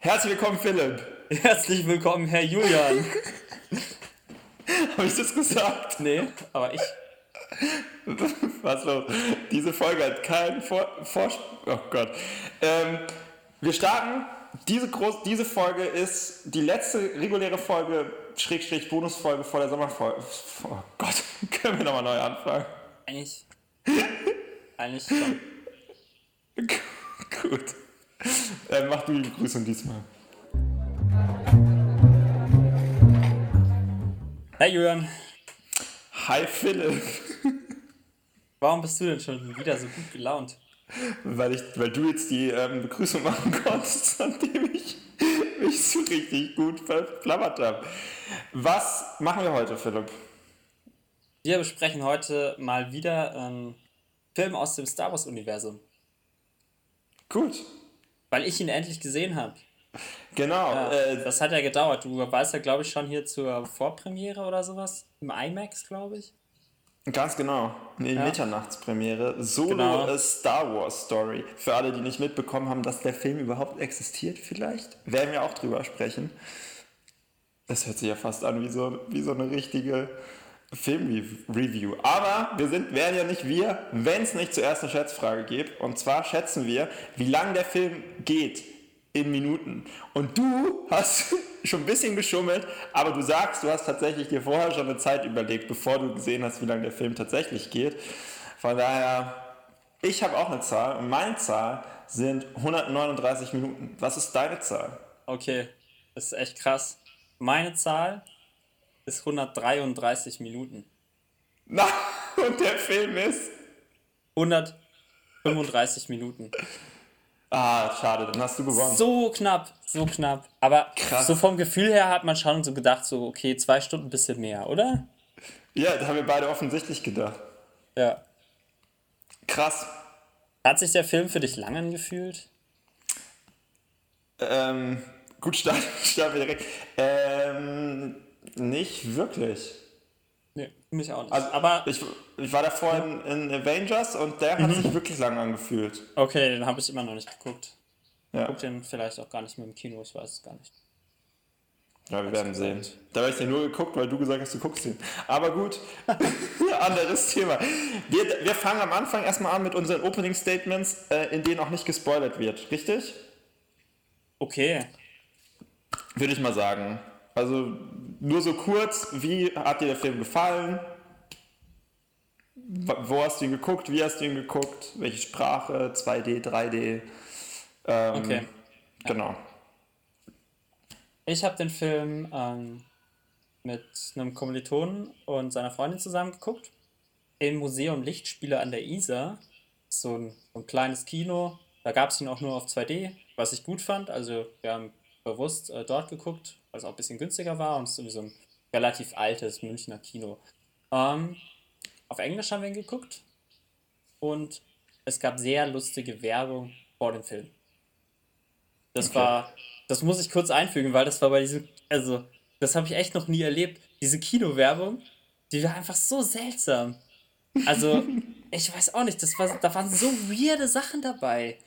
Herzlich willkommen, Philipp. Herzlich willkommen, Herr Julian. Habe ich das gesagt? Nee, aber ich. Was los? Diese Folge hat keinen Vor... Oh Gott. Ähm, wir starten. Diese, groß, diese Folge ist die letzte reguläre Folge, Schrägstrich Bonusfolge vor der Sommerfolge. Oh Gott, können wir nochmal neu anfangen? Eigentlich. Eigentlich schon. Gut. Äh, mach du die Begrüßung diesmal. Hey Julian, Hi Philipp. warum bist du denn schon wieder so gut gelaunt? Weil, ich, weil du jetzt die ähm, Begrüßung machen konntest, nachdem ich mich so richtig gut verplappert habe. Was machen wir heute, Philipp? Wir besprechen heute mal wieder einen Film aus dem Star Wars-Universum, Gut. Weil ich ihn endlich gesehen habe. Genau. Ja, Äh, das hat ja gedauert. Du warst ja, glaube ich, schon hier zur Vorpremiere oder sowas. Im IMAX, glaube ich. ganz genau. Eine Ja. Mitternachtspremiere. Solo Genau. A Star Wars Story. Für alle, die nicht mitbekommen haben, dass der Film überhaupt existiert, vielleicht, werden wir auch drüber sprechen. Das hört sich ja fast an wie so, wie so eine richtige Film-Review. Aber wir sind, wären ja nicht wir, wenn es nicht zuerst eine Schätzfrage gibt. Und zwar schätzen wir, wie lang der Film geht in Minuten. Und du hast schon ein bisschen geschummelt, aber du sagst, du hast tatsächlich dir vorher schon eine Zeit überlegt, bevor du gesehen hast, wie lang der Film tatsächlich geht. Von daher, ich habe auch eine Zahl und meine Zahl sind 139 Minuten. Was ist deine Zahl? Okay, das ist echt krass. Meine Zahl ist 133 Minuten. Na, und der Film ist... 135 Minuten. Ah, schade, dann hast du gewonnen. So knapp, so knapp. Aber Krass. so vom Gefühl her hat man schon so gedacht, so, okay, zwei Stunden bisschen mehr, oder? Ja, da haben wir beide offensichtlich gedacht. Ja. Krass. Hat sich der Film für dich lang angefühlt? Ähm, gut, starten wir direkt. Ähm, nicht wirklich. Nee, mich auch nicht. Also, Aber ich, ich war davor in, in Avengers und der hat sich wirklich lang angefühlt. okay, den habe ich immer noch nicht geguckt. Ja, Guck den vielleicht auch gar nicht mehr im Kino, ich weiß es gar nicht. ja wir werden sehen. Da habe ich den nur geguckt, weil du gesagt hast, du guckst ihn. Aber gut, anderes Thema. Wir, wir fangen am Anfang erstmal an mit unseren Opening Statements, äh, in denen auch nicht gespoilert wird. Richtig? Okay. Würde ich mal sagen. Also nur so kurz, wie hat dir der Film gefallen? Wo hast du ihn geguckt? Wie hast du ihn geguckt? Welche Sprache? 2D, 3D? Ähm, Okay. Genau. Ich habe den Film ähm, mit einem Kommilitonen und seiner Freundin zusammen geguckt. Im Museum Lichtspiele an der Isar. So ein, so ein kleines Kino. Da gab es ihn auch nur auf 2D, was ich gut fand. Also wir haben bewusst äh, dort geguckt, weil es auch ein bisschen günstiger war und es ist so ein relativ altes Münchner Kino. Ähm, auf Englisch haben wir ihn geguckt und es gab sehr lustige Werbung vor dem Film. Das Okay. war, das muss ich kurz einfügen, weil das war bei diesem, also, das habe ich echt noch nie erlebt. Diese Kinowerbung, die war einfach so seltsam. Also, ich weiß auch nicht, das war, da waren so weirde Sachen dabei.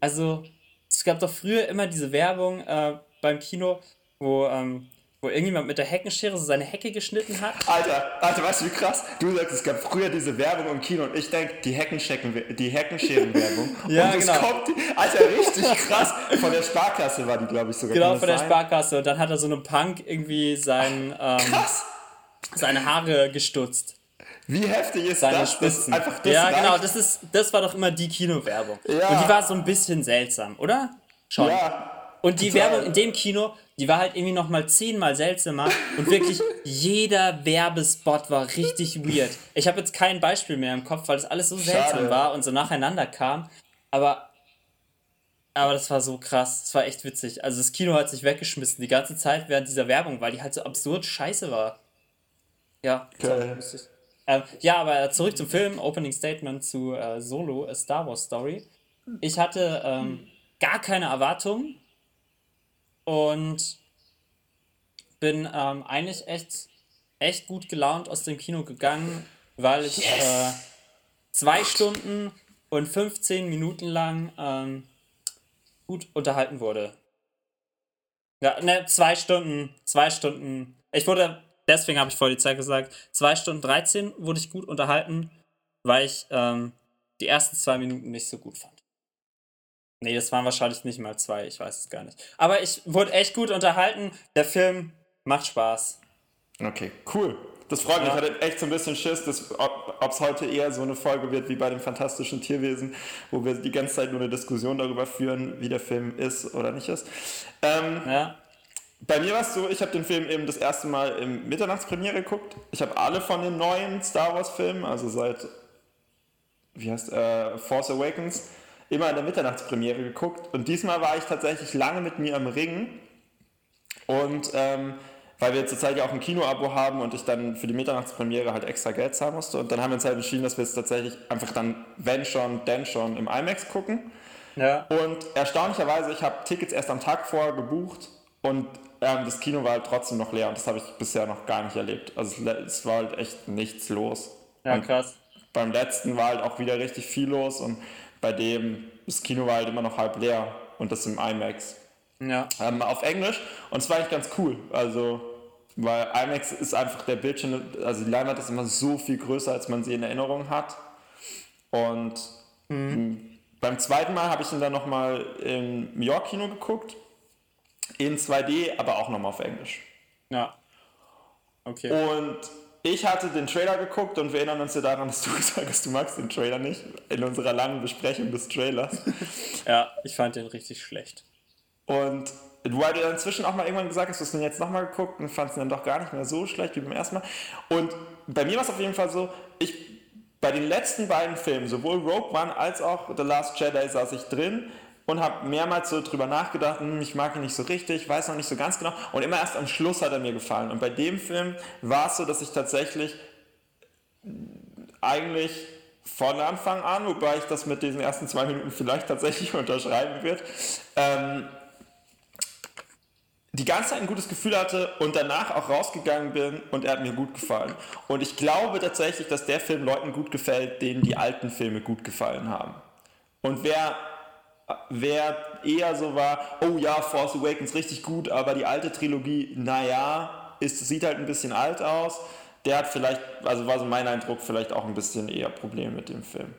Also, es gab doch früher immer diese Werbung äh, beim Kino, wo, ähm, wo irgendjemand mit der Heckenschere so seine Hecke geschnitten hat. Alter, Alter, weißt du wie krass? Du sagst, es gab früher diese Werbung im Kino und ich denke, die, Heckenschecken, die Heckenscheren-Werbung. Ja, und es genau. kommt, Alter, richtig krass. Von der Sparkasse war die, glaube ich, sogar. Genau, von der sein? Sparkasse. Und dann hat er so einem Punk irgendwie sein, ähm, Krass. seine Haare gestutzt. Wie heftig ist Seine das? Spitzen. Das einfach das ja, reicht. genau, das, ist, das war doch immer die Kinowerbung. Ja. Und die war so ein bisschen seltsam, oder? Schon. Ja. Und die total. Werbung in dem Kino, die war halt irgendwie nochmal zehnmal seltsamer. Und wirklich jeder Werbespot war richtig weird. Ich habe jetzt kein Beispiel mehr im Kopf, weil das alles so seltsam Schade. war und so nacheinander kam. Aber, aber das war so krass. Das war echt witzig. Also das Kino hat sich weggeschmissen die ganze Zeit während dieser Werbung, weil die halt so absurd scheiße war. Ja, Geil. Ähm, ja, aber zurück zum Film, Opening Statement zu äh, Solo, A Star Wars Story. Ich hatte ähm, gar keine Erwartungen und bin ähm, eigentlich echt, echt gut gelaunt aus dem Kino gegangen, weil ich Yes. äh, zwei Stunden und 15 Minuten lang ähm, gut unterhalten wurde. Ja, ne, zwei Stunden, zwei Stunden. Ich wurde, deswegen habe ich vor die Zeit gesagt, zwei Stunden 13 wurde ich gut unterhalten, weil ich ähm, die ersten zwei Minuten nicht so gut fand. Nee, das waren wahrscheinlich nicht mal zwei, ich weiß es gar nicht. Aber ich wurde echt gut unterhalten. Der Film macht Spaß. Okay, cool. Das freut mich. Ja. Ich hatte echt so ein bisschen Schiss, dass, ob es heute eher so eine Folge wird wie bei den fantastischen Tierwesen, wo wir die ganze Zeit nur eine Diskussion darüber führen, wie der Film ist oder nicht ist. Ähm, ja. Bei mir war es so, ich habe den Film eben das erste Mal im Mitternachtspremiere geguckt. Ich habe alle von den neuen Star Wars Filmen, also seit, wie heißt, äh, Force Awakens, immer in der Mitternachtspremiere geguckt. Und diesmal war ich tatsächlich lange mit mir am Ring. Und ähm, weil wir zurzeit ja auch ein Kinoabo haben und ich dann für die Mitternachtspremiere halt extra Geld zahlen musste. Und dann haben wir uns halt entschieden, dass wir es tatsächlich einfach dann, wenn schon, denn schon im IMAX gucken. Ja. Und erstaunlicherweise, ich habe Tickets erst am Tag vorher gebucht und ähm, das Kino war halt trotzdem noch leer und das habe ich bisher noch gar nicht erlebt. Also es, es war halt echt nichts los. Ja, und krass. Beim letzten war halt auch wieder richtig viel los und bei dem, das Kino war halt immer noch halb leer und das im IMAX. Ja. Ähm, auf Englisch und es war eigentlich ganz cool. Also, weil IMAX ist einfach der Bildschirm, also die Leinwand ist immer so viel größer, als man sie in Erinnerung hat. Und mhm. beim zweiten Mal habe ich ihn dann nochmal im York-Kino geguckt. In 2D, aber auch nochmal auf Englisch. Ja. Okay. Und ich hatte den Trailer geguckt und wir erinnern uns ja daran, dass du gesagt hast, du magst den Trailer nicht, in unserer langen Besprechung des Trailers. ja, ich fand den richtig schlecht. Und du hast ja inzwischen auch mal irgendwann gesagt hast, du hast den jetzt nochmal geguckt und fandest ihn dann doch gar nicht mehr so schlecht wie beim ersten Mal. Und bei mir war es auf jeden Fall so, ich bei den letzten beiden Filmen, sowohl Rogue One als auch The Last Jedi, saß ich drin und habe mehrmals so drüber nachgedacht, hm, ich mag ihn nicht so richtig, weiß noch nicht so ganz genau. Und immer erst am Schluss hat er mir gefallen. Und bei dem Film war es so, dass ich tatsächlich eigentlich von Anfang an, wobei ich das mit diesen ersten zwei Minuten vielleicht tatsächlich unterschreiben wird, ähm, die ganze Zeit ein gutes Gefühl hatte und danach auch rausgegangen bin und er hat mir gut gefallen. Und ich glaube tatsächlich, dass der Film Leuten gut gefällt, denen die alten Filme gut gefallen haben. Und wer wer eher so war, oh ja, Force Awakens richtig gut, aber die alte Trilogie, naja, sieht halt ein bisschen alt aus. Der hat vielleicht, also war so mein Eindruck, vielleicht auch ein bisschen eher Probleme mit dem Film.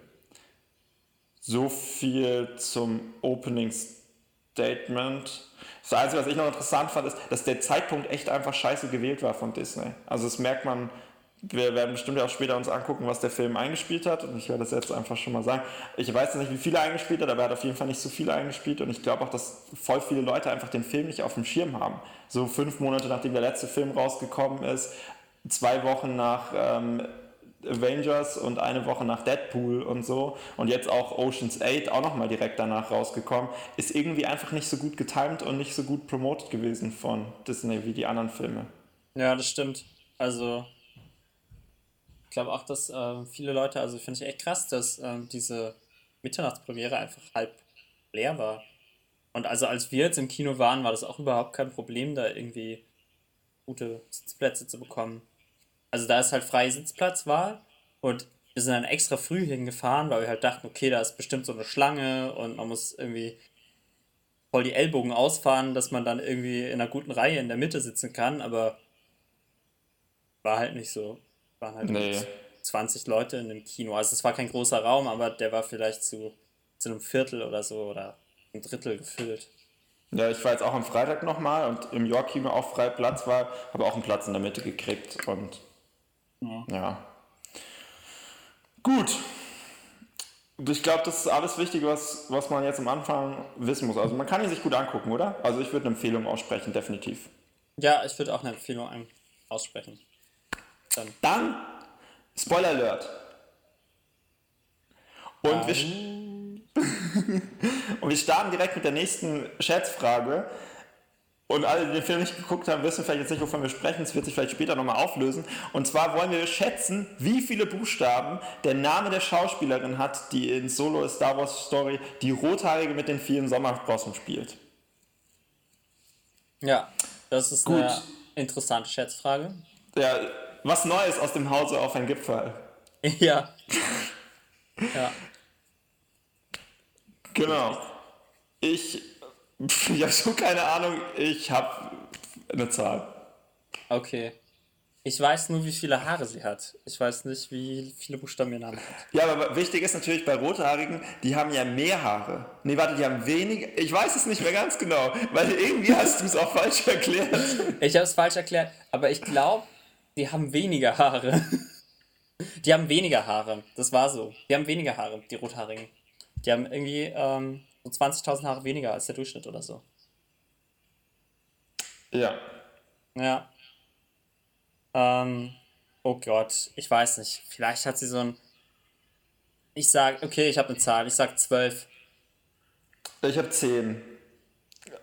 So viel zum Opening Statement. Das Einzige, was ich noch interessant fand, ist, dass der Zeitpunkt echt einfach scheiße gewählt war von Disney. Also das merkt man wir werden bestimmt auch später uns angucken, was der Film eingespielt hat. Und ich werde das jetzt einfach schon mal sagen. Ich weiß nicht, wie viel er eingespielt hat, aber er hat auf jeden Fall nicht so viel eingespielt. Und ich glaube auch, dass voll viele Leute einfach den Film nicht auf dem Schirm haben. So fünf Monate nachdem der letzte Film rausgekommen ist, zwei Wochen nach ähm, Avengers und eine Woche nach Deadpool und so und jetzt auch Oceans 8 auch nochmal direkt danach rausgekommen, ist irgendwie einfach nicht so gut getimed und nicht so gut promotet gewesen von Disney wie die anderen Filme. Ja, das stimmt. Also glaube auch, dass äh, viele Leute, also finde ich echt krass, dass äh, diese Mitternachtspremiere einfach halb leer war. Und also als wir jetzt im Kino waren, war das auch überhaupt kein Problem, da irgendwie gute Sitzplätze zu bekommen. Also da ist halt freie Sitzplatzwahl und wir sind dann extra früh hingefahren, weil wir halt dachten, okay, da ist bestimmt so eine Schlange und man muss irgendwie voll die Ellbogen ausfahren, dass man dann irgendwie in einer guten Reihe in der Mitte sitzen kann, aber war halt nicht so waren halt nee. 20 Leute in dem Kino. Also es war kein großer Raum, aber der war vielleicht zu, zu einem Viertel oder so oder ein Drittel gefüllt. Ja, ich war jetzt auch am Freitag nochmal und im York-Kino auch frei Platz war, habe auch einen Platz in der Mitte gekriegt und ja. ja. Gut. Ich glaube, das ist alles Wichtige, was, was man jetzt am Anfang wissen muss. Also man kann ihn sich gut angucken, oder? Also ich würde eine Empfehlung aussprechen, definitiv. Ja, ich würde auch eine Empfehlung aussprechen. Dann, Dann Spoiler Alert. Und, um. wir, und wir starten direkt mit der nächsten Scherzfrage. Und alle, die den Film nicht geguckt haben, wissen vielleicht jetzt nicht, wovon wir sprechen. Es wird sich vielleicht später nochmal auflösen. Und zwar wollen wir schätzen, wie viele Buchstaben der Name der Schauspielerin hat, die in Solo Star Wars Story die Rothaarige mit den vielen Sommersprossen spielt. Ja, das ist Gut. eine interessante Schätzfrage. Ja, was Neues aus dem Hause auf ein Gipfel. Ja. ja. Genau. Ich Ich habe so keine Ahnung. Ich habe eine Zahl. Okay. Ich weiß nur, wie viele Haare sie hat. Ich weiß nicht, wie viele Buchstaben ihr Name hat. Ja, aber wichtig ist natürlich bei Rothaarigen, die haben ja mehr Haare. Nee, warte, die haben weniger. Ich weiß es nicht mehr ganz genau, weil irgendwie hast du es auch falsch erklärt. Ich habe es falsch erklärt, aber ich glaube, die haben weniger Haare. Die haben weniger Haare. Das war so. Die haben weniger Haare, die Rothaarigen. Die haben irgendwie ähm, so 20.000 Haare weniger als der Durchschnitt oder so. Ja. Ja. Ähm, oh Gott, ich weiß nicht. Vielleicht hat sie so ein. Ich sag, okay, ich habe eine Zahl. Ich sag 12. Ich habe 10.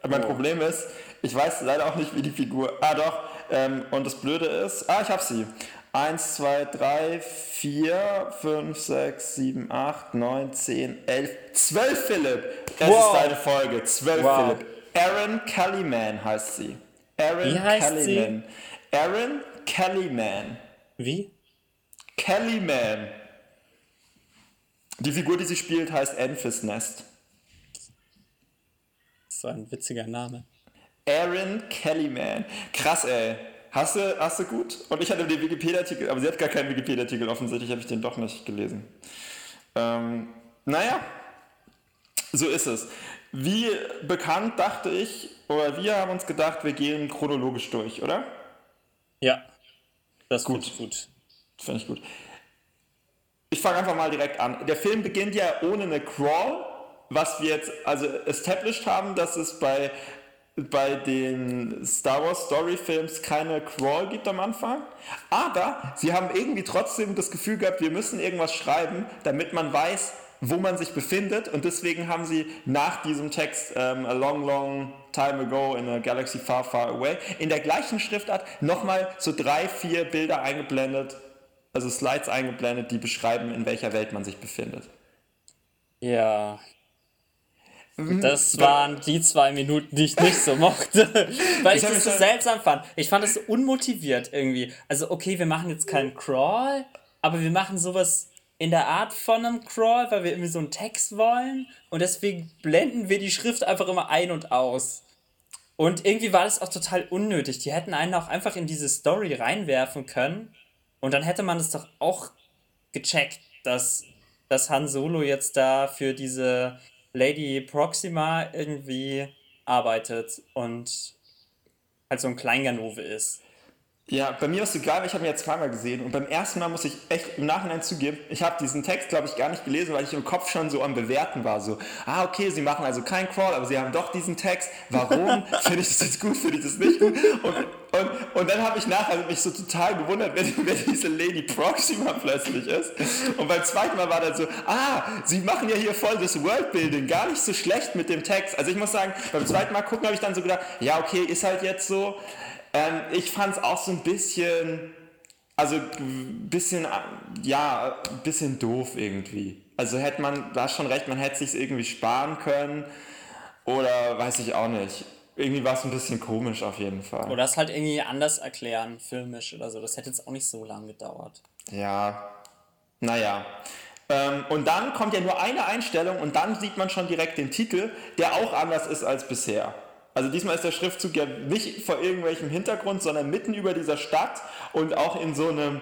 Mein oh. Problem ist, ich weiß leider auch nicht, wie die Figur. Ah, doch. Ähm, und das Blöde ist. Ah, ich habe sie. 1, 2, 3, 4, 5, 6, 7, 8, 9, 10, 11, 12, Philipp. Das wow. ist deine Folge. 12, wow. Philipp. Aaron Kellyman heißt sie. Aaron Wie heißt Kellyman. Sie? Aaron Kellyman. Wie? Kellyman. Die Figur, die sie spielt, heißt Enfys Nest. So ein witziger Name. Aaron Kellyman. Krass, ey. Hast du, hast du gut? Und ich hatte den Wikipedia-Artikel, aber sie hat gar keinen Wikipedia-Artikel, offensichtlich habe ich den doch nicht gelesen. Ähm, naja, so ist es. Wie bekannt dachte ich, oder wir haben uns gedacht, wir gehen chronologisch durch, oder? Ja. Das ist gut. gut. Finde ich gut. Ich fange einfach mal direkt an. Der Film beginnt ja ohne eine Crawl, was wir jetzt also established haben, dass es bei, bei den Star Wars Story Films keine Crawl gibt am Anfang. Aber sie haben irgendwie trotzdem das Gefühl gehabt, wir müssen irgendwas schreiben, damit man weiß, wo man sich befindet. Und deswegen haben sie nach diesem Text ähm, A Long, Long Time Ago in a Galaxy Far, Far Away in der gleichen Schriftart nochmal so drei, vier Bilder eingeblendet, also Slides eingeblendet, die beschreiben, in welcher Welt man sich befindet. Ja. Mhm. Das waren die zwei Minuten, die ich nicht so mochte, weil ich, ich das so seltsam fand. Ich fand das so unmotiviert irgendwie. Also, okay, wir machen jetzt keinen Crawl, aber wir machen sowas in der Art von einem Crawl, weil wir irgendwie so einen Text wollen und deswegen blenden wir die Schrift einfach immer ein und aus. Und irgendwie war das auch total unnötig. Die hätten einen auch einfach in diese Story reinwerfen können und dann hätte man es doch auch gecheckt, dass, dass Han Solo jetzt da für diese Lady Proxima irgendwie arbeitet und halt so ein Kleinganove ist. Ja, bei mir ist es egal, weil ich habe ihn jetzt zweimal gesehen und beim ersten Mal muss ich echt im Nachhinein zugeben, ich habe diesen Text, glaube ich, gar nicht gelesen, weil ich im Kopf schon so am Bewerten war. So, ah, okay, sie machen also keinen Crawl, aber sie haben doch diesen Text. Warum? Finde ich das jetzt gut, finde ich das nicht gut? Und, und, und dann habe ich nachher mich so total gewundert, wer, wer diese Lady Proxima plötzlich ist. Und beim zweiten Mal war dann so, ah, sie machen ja hier voll das Worldbuilding, gar nicht so schlecht mit dem Text. Also ich muss sagen, beim zweiten Mal gucken habe ich dann so gedacht, ja, okay, ist halt jetzt so. Ähm, ich fand es auch so ein bisschen, also ein bisschen, ja, ein bisschen doof irgendwie. Also hätte man, da schon recht, man hätte sich irgendwie sparen können oder weiß ich auch nicht. Irgendwie war es ein bisschen komisch auf jeden Fall. Oder es halt irgendwie anders erklären, filmisch oder so. Das hätte jetzt auch nicht so lange gedauert. Ja, naja. Ähm, und dann kommt ja nur eine Einstellung und dann sieht man schon direkt den Titel, der auch anders ist als bisher. Also diesmal ist der Schriftzug ja nicht vor irgendwelchem Hintergrund, sondern mitten über dieser Stadt und auch in so einem,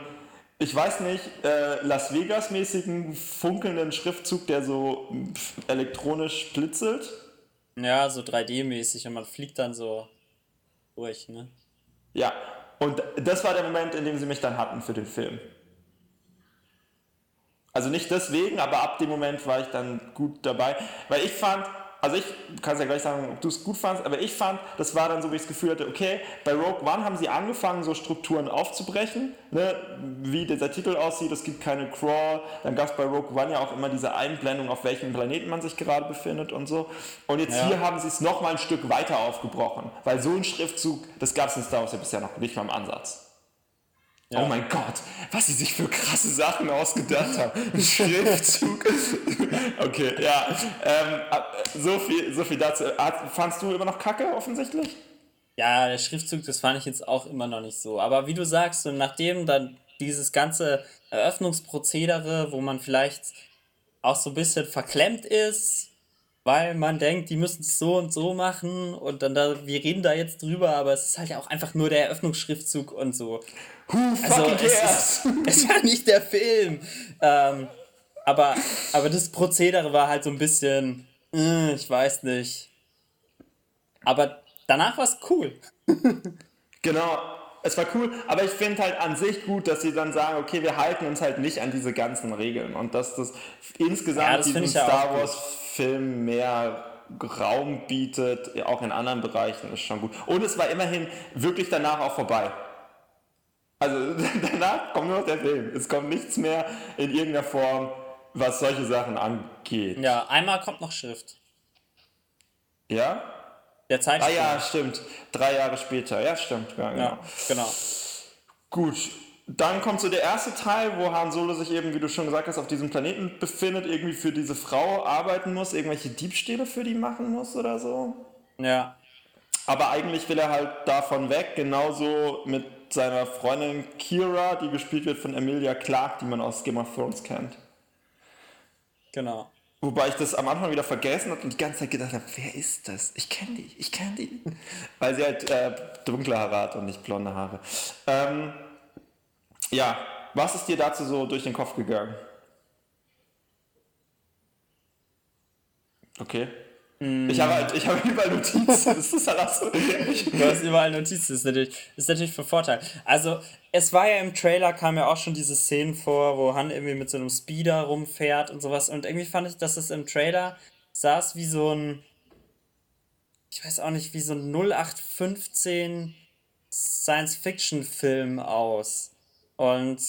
ich weiß nicht, äh, Las Vegas-mäßigen funkelnden Schriftzug, der so elektronisch blitzelt. Ja, so 3D-mäßig und man fliegt dann so durch, ne? Ja, und das war der Moment, in dem sie mich dann hatten für den Film. Also nicht deswegen, aber ab dem Moment war ich dann gut dabei, weil ich fand, also ich kann es ja gleich sagen, ob du es gut fandest, aber ich fand, das war dann so, wie ich das Gefühl hatte, okay, bei Rogue One haben sie angefangen, so Strukturen aufzubrechen, ne? wie dieser Titel aussieht, es gibt keine Crawl, dann gab es bei Rogue One ja auch immer diese Einblendung, auf welchem Planeten man sich gerade befindet und so. Und jetzt ja. hier haben sie es nochmal ein Stück weiter aufgebrochen, weil so ein Schriftzug, das gab es in Star Wars ja bisher noch nicht mal im Ansatz. Ja. Oh mein Gott, was sie sich für krasse Sachen ausgedacht haben. Schriftzug. okay, ja. Ähm, so, viel, so viel dazu. Fandst du immer noch Kacke, offensichtlich? Ja, der Schriftzug, das fand ich jetzt auch immer noch nicht so. Aber wie du sagst, nachdem dann dieses ganze Eröffnungsprozedere, wo man vielleicht auch so ein bisschen verklemmt ist, weil man denkt, die müssen es so und so machen und dann da, wir reden da jetzt drüber, aber es ist halt ja auch einfach nur der Eröffnungsschriftzug und so. Who also es es ja nicht der Film. Ähm, aber, aber das Prozedere war halt so ein bisschen, äh, ich weiß nicht. Aber danach war es cool. genau, es war cool, aber ich finde halt an sich gut, dass sie dann sagen, okay, wir halten uns halt nicht an diese ganzen Regeln und dass das insgesamt ja, das diesem Star Wars Film mehr Raum bietet, auch in anderen Bereichen, ist schon gut. Und es war immerhin wirklich danach auch vorbei. Also danach kommt nur noch der Film. Es kommt nichts mehr in irgendeiner Form, was solche Sachen angeht. Ja, einmal kommt noch Schrift. Ja? Der Zeitsprung. Ah ja, stimmt. Drei Jahre später. Ja, stimmt. Ja, genau. Ja, genau. Gut. Dann kommt so der erste Teil, wo Han Solo sich eben, wie du schon gesagt hast, auf diesem Planeten befindet, irgendwie für diese Frau arbeiten muss, irgendwelche Diebstähle für die machen muss oder so. Ja. Aber eigentlich will er halt davon weg, genauso mit seiner Freundin Kira, die gespielt wird von Emilia Clarke, die man aus Game of Thrones kennt. Genau. Wobei ich das am Anfang wieder vergessen habe und die ganze Zeit gedacht habe, wer ist das? Ich kenne die, ich kenne die. Weil sie halt äh, dunkle Haare hat und nicht blonde Haare. Ähm, ja, was ist dir dazu so durch den Kopf gegangen? Okay. Ich habe halt, ich habe überall Notizen. Das ist halt so. Du hast überall Notizen. Ist natürlich, ist natürlich von Vorteil. Also, es war ja im Trailer, kam ja auch schon diese Szenen vor, wo Han irgendwie mit so einem Speeder rumfährt und sowas. Und irgendwie fand ich, dass es im Trailer saß wie so ein, ich weiß auch nicht, wie so ein 0815 Science-Fiction-Film aus. Und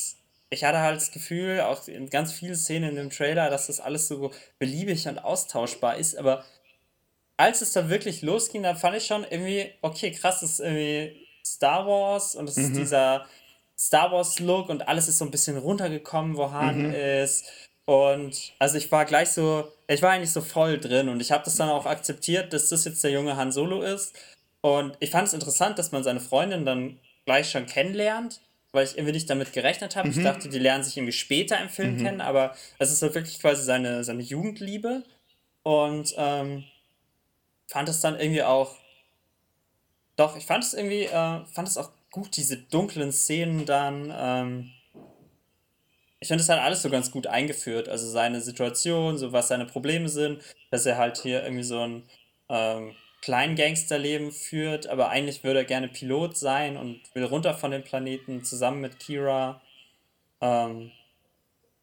ich hatte halt das Gefühl, auch in ganz vielen Szenen in dem Trailer, dass das alles so beliebig und austauschbar ist, aber als es dann wirklich losging, dann fand ich schon irgendwie, okay, krass, das ist irgendwie Star Wars und es mhm. ist dieser Star Wars-Look und alles ist so ein bisschen runtergekommen, wo Han mhm. ist. Und also ich war gleich so, ich war eigentlich so voll drin und ich habe das dann auch akzeptiert, dass das jetzt der junge Han Solo ist. Und ich fand es interessant, dass man seine Freundin dann gleich schon kennenlernt, weil ich irgendwie nicht damit gerechnet habe. Mhm. Ich dachte, die lernen sich irgendwie später im Film mhm. kennen, aber es ist halt wirklich quasi seine, seine Jugendliebe. Und ähm, fand es dann irgendwie auch. Doch, ich fand es irgendwie, äh, fand es auch gut, diese dunklen Szenen dann. Ähm, ich finde es halt alles so ganz gut eingeführt. Also seine Situation, so was seine Probleme sind, dass er halt hier irgendwie so ein ähm, Kleingangsterleben führt, aber eigentlich würde er gerne Pilot sein und will runter von dem Planeten zusammen mit Kira. Ähm,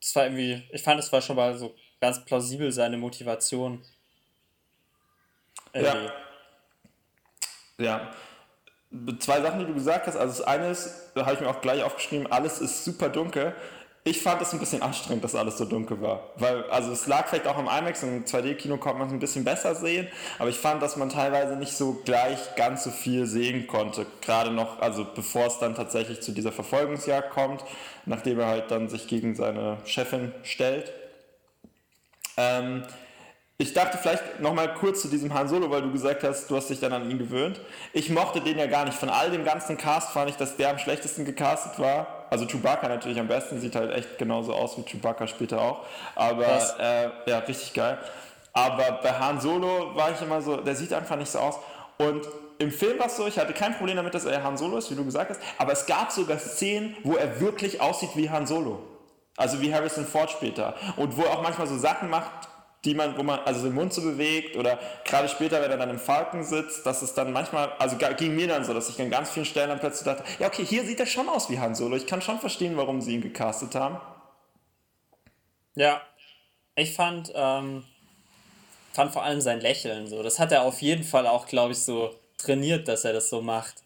das war irgendwie, ich fand, es war schon mal so ganz plausibel seine Motivation. Ja. Ja. Zwei Sachen, die du gesagt hast. Also das eine ist, da habe ich mir auch gleich aufgeschrieben, alles ist super dunkel. Ich fand es ein bisschen anstrengend, dass alles so dunkel war. Weil, also es lag vielleicht auch am IMAX, im 2D-Kino konnte man es ein bisschen besser sehen, aber ich fand, dass man teilweise nicht so gleich ganz so viel sehen konnte. Gerade noch, also bevor es dann tatsächlich zu dieser Verfolgungsjagd kommt, nachdem er halt dann sich gegen seine Chefin stellt. Ähm, ich dachte vielleicht nochmal kurz zu diesem Han Solo, weil du gesagt hast, du hast dich dann an ihn gewöhnt. Ich mochte den ja gar nicht. Von all dem ganzen Cast fand ich, dass der am schlechtesten gecastet war. Also Chewbacca natürlich am besten, sieht halt echt genauso aus wie Chewbacca später auch. Aber äh, ja, richtig geil. Aber bei Han Solo war ich immer so, der sieht einfach nicht so aus. Und im Film war es so, ich hatte kein Problem damit, dass er Han Solo ist, wie du gesagt hast. Aber es gab sogar Szenen, wo er wirklich aussieht wie Han Solo. Also wie Harrison Ford später. Und wo er auch manchmal so Sachen macht, die man, wo man also den Mund so bewegt oder gerade später, wenn er dann im Falken sitzt, dass es dann manchmal, also ging mir dann so, dass ich an ganz vielen Stellen dann plötzlich dachte, ja okay, hier sieht er schon aus wie Han Solo. Ich kann schon verstehen, warum sie ihn gecastet haben. Ja, ich fand, ähm, fand vor allem sein Lächeln so. Das hat er auf jeden Fall auch, glaube ich, so trainiert, dass er das so macht.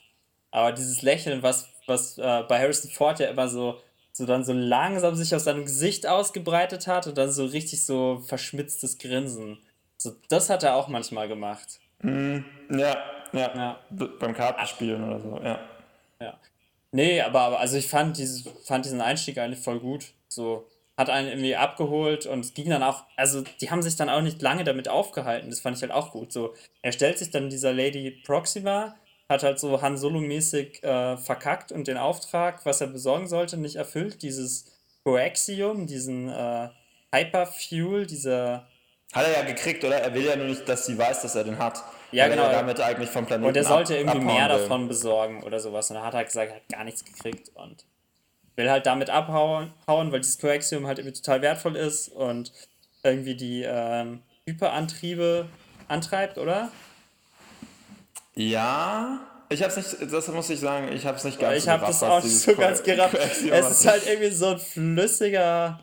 Aber dieses Lächeln, was, was äh, bei Harrison Ford ja immer so so dann so langsam sich aus seinem Gesicht ausgebreitet hat und dann so richtig so verschmitztes Grinsen. So, das hat er auch manchmal gemacht. Mm, ja, ja, ja. Beim Kartenspielen oder so, ja. Ja. Nee, aber also ich fand, dieses, fand diesen Einstieg eigentlich voll gut. So, hat einen irgendwie abgeholt und es ging dann auch, also die haben sich dann auch nicht lange damit aufgehalten. Das fand ich halt auch gut. So, er stellt sich dann dieser Lady Proxima hat halt so Han Solo-mäßig äh, verkackt und den Auftrag, was er besorgen sollte, nicht erfüllt. Dieses Coaxium, diesen äh, Hyperfuel, dieser Hat er ja gekriegt, oder? Er will ja nur nicht, dass sie weiß, dass er den hat. Ja, genau. Er damit eigentlich vom Planeten Und er sollte ab, irgendwie mehr will. davon besorgen oder sowas. Und dann hat er gesagt, er hat gar nichts gekriegt und will halt damit abhauen, hauen, weil dieses Coaxium halt irgendwie total wertvoll ist und irgendwie die ähm, Hyperantriebe antreibt, oder? Ja, ich hab's nicht, das muss ich sagen, ich hab's nicht ganz ich habe gerafft, das auch nicht so ganz gerafft. Es ist halt irgendwie so ein flüssiger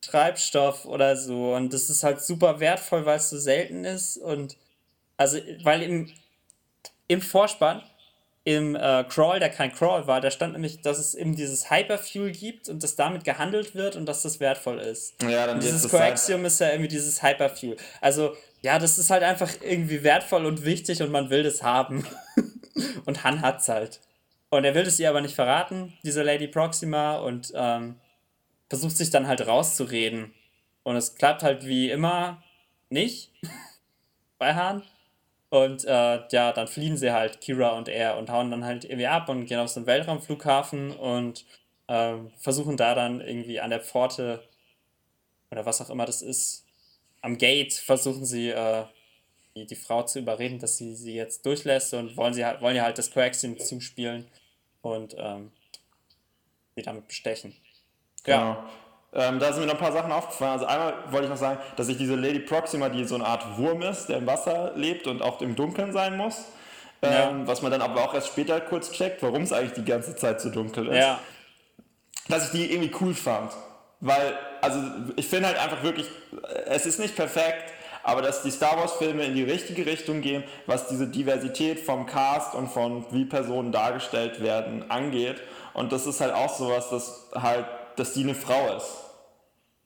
Treibstoff oder so. Und das ist halt super wertvoll, weil es so selten ist. Und also, weil im, im Vorspann, im äh, Crawl, der kein Crawl war, da stand nämlich, dass es eben dieses Hyperfuel gibt und dass damit gehandelt wird und dass das wertvoll ist. Ja, dann Und dieses halt- Coaxium ist ja irgendwie dieses Hyperfuel. Also, ja, das ist halt einfach irgendwie wertvoll und wichtig und man will das haben. und Han hat's halt. Und er will es ihr aber nicht verraten, diese Lady Proxima, und ähm, versucht sich dann halt rauszureden. Und es klappt halt wie immer nicht bei Han. Und äh, ja, dann fliehen sie halt, Kira und er, und hauen dann halt irgendwie ab und gehen auf so einen Weltraumflughafen und ähm, versuchen da dann irgendwie an der Pforte oder was auch immer das ist, am Gate versuchen sie äh, die, die Frau zu überreden, dass sie sie jetzt durchlässt und wollen sie halt, wollen ihr halt das Coaxium zuspielen und ähm, sie damit bestechen. Ja, Genau. Ähm, da sind mir noch ein paar Sachen aufgefallen. Also einmal wollte ich noch sagen, dass ich diese Lady Proxima, die so eine Art Wurm ist, der im Wasser lebt und auch im Dunkeln sein muss, ähm, Ja. was man dann aber auch erst später kurz checkt, warum es eigentlich die ganze Zeit so dunkel ist, ja, dass ich die irgendwie cool fand. Weil, also ich finde halt einfach wirklich, es ist nicht perfekt, aber dass die Star Wars Filme in die richtige Richtung gehen, was diese Diversität vom Cast und von wie Personen dargestellt werden angeht. Und das ist halt auch sowas, dass halt, dass die eine Frau ist.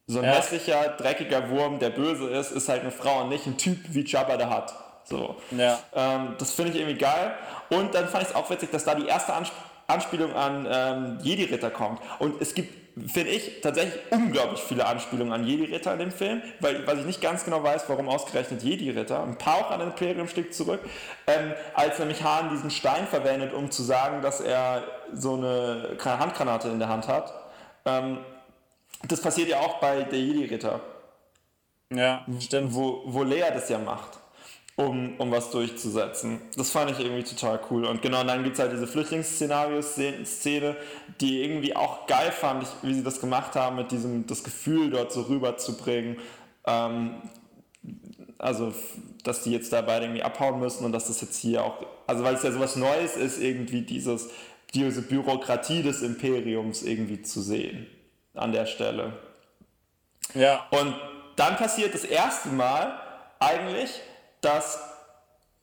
So ein Ja. hässlicher, dreckiger Wurm, der böse ist, ist halt eine Frau und nicht ein Typ wie Jabba der hat. So. ja. Ähm, das finde ich irgendwie geil. Und dann fand ich es auch witzig, dass da die erste Ansp Anspielung an ähm, Jedi-Ritter kommt. Und es gibt, finde ich, tatsächlich unglaublich viele Anspielungen an Jedi-Ritter in dem Film, weil, weil ich nicht ganz genau weiß, warum ausgerechnet Jedi-Ritter. Ein paar auch an den Imperium-Stück zurück. Ähm, als nämlich Han diesen Stein verwendet, um zu sagen, dass er so eine Handgranate in der Hand hat. Ähm, das passiert ja auch bei der Jedi-Ritter Ja, stimmt. wo, wo Lea das ja macht, um, um was durchzusetzen. Das fand ich irgendwie total cool. Und genau, dann gibt es halt diese Flüchtlingsszenario-Szene, die irgendwie auch geil fand, ich, wie sie das gemacht haben, mit diesem, das Gefühl dort so rüberzubringen. Ähm, also, dass die jetzt da beide irgendwie abhauen müssen und dass das jetzt hier auch, also weil es ja sowas Neues ist, irgendwie dieses, diese Bürokratie des Imperiums irgendwie zu sehen an der Stelle. Ja, Und dann passiert das erste Mal eigentlich, dass,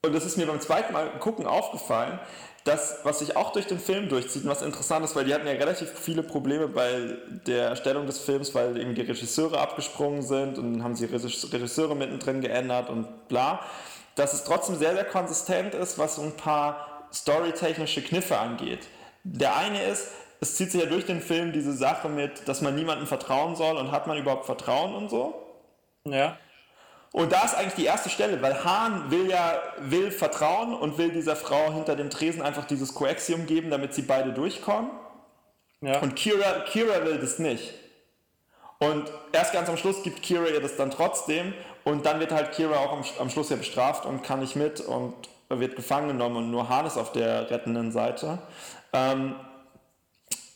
und das ist mir beim zweiten Mal gucken aufgefallen, dass, was sich auch durch den Film durchzieht und was interessant ist, weil die hatten ja relativ viele Probleme bei der Erstellung des Films, weil irgendwie die Regisseure abgesprungen sind und dann haben sie Regis- Regisseure mittendrin geändert und bla, dass es trotzdem sehr, sehr konsistent ist, was so ein paar storytechnische Kniffe angeht. Der eine ist, es zieht sich ja durch den Film diese Sache mit, dass man niemandem vertrauen soll und hat man überhaupt Vertrauen und so. ja, Und da ist eigentlich die erste Stelle, weil Hahn will ja will vertrauen und will dieser Frau hinter dem Tresen einfach dieses Coaxium geben, damit sie beide durchkommen. ja. Und Kira, Kira will das nicht. Und erst ganz am Schluss gibt Kira ihr das dann trotzdem und dann wird halt Kira auch am, am Schluss ja bestraft und kann nicht mit und wird gefangen genommen und nur Hahn ist auf der rettenden Seite. Ähm,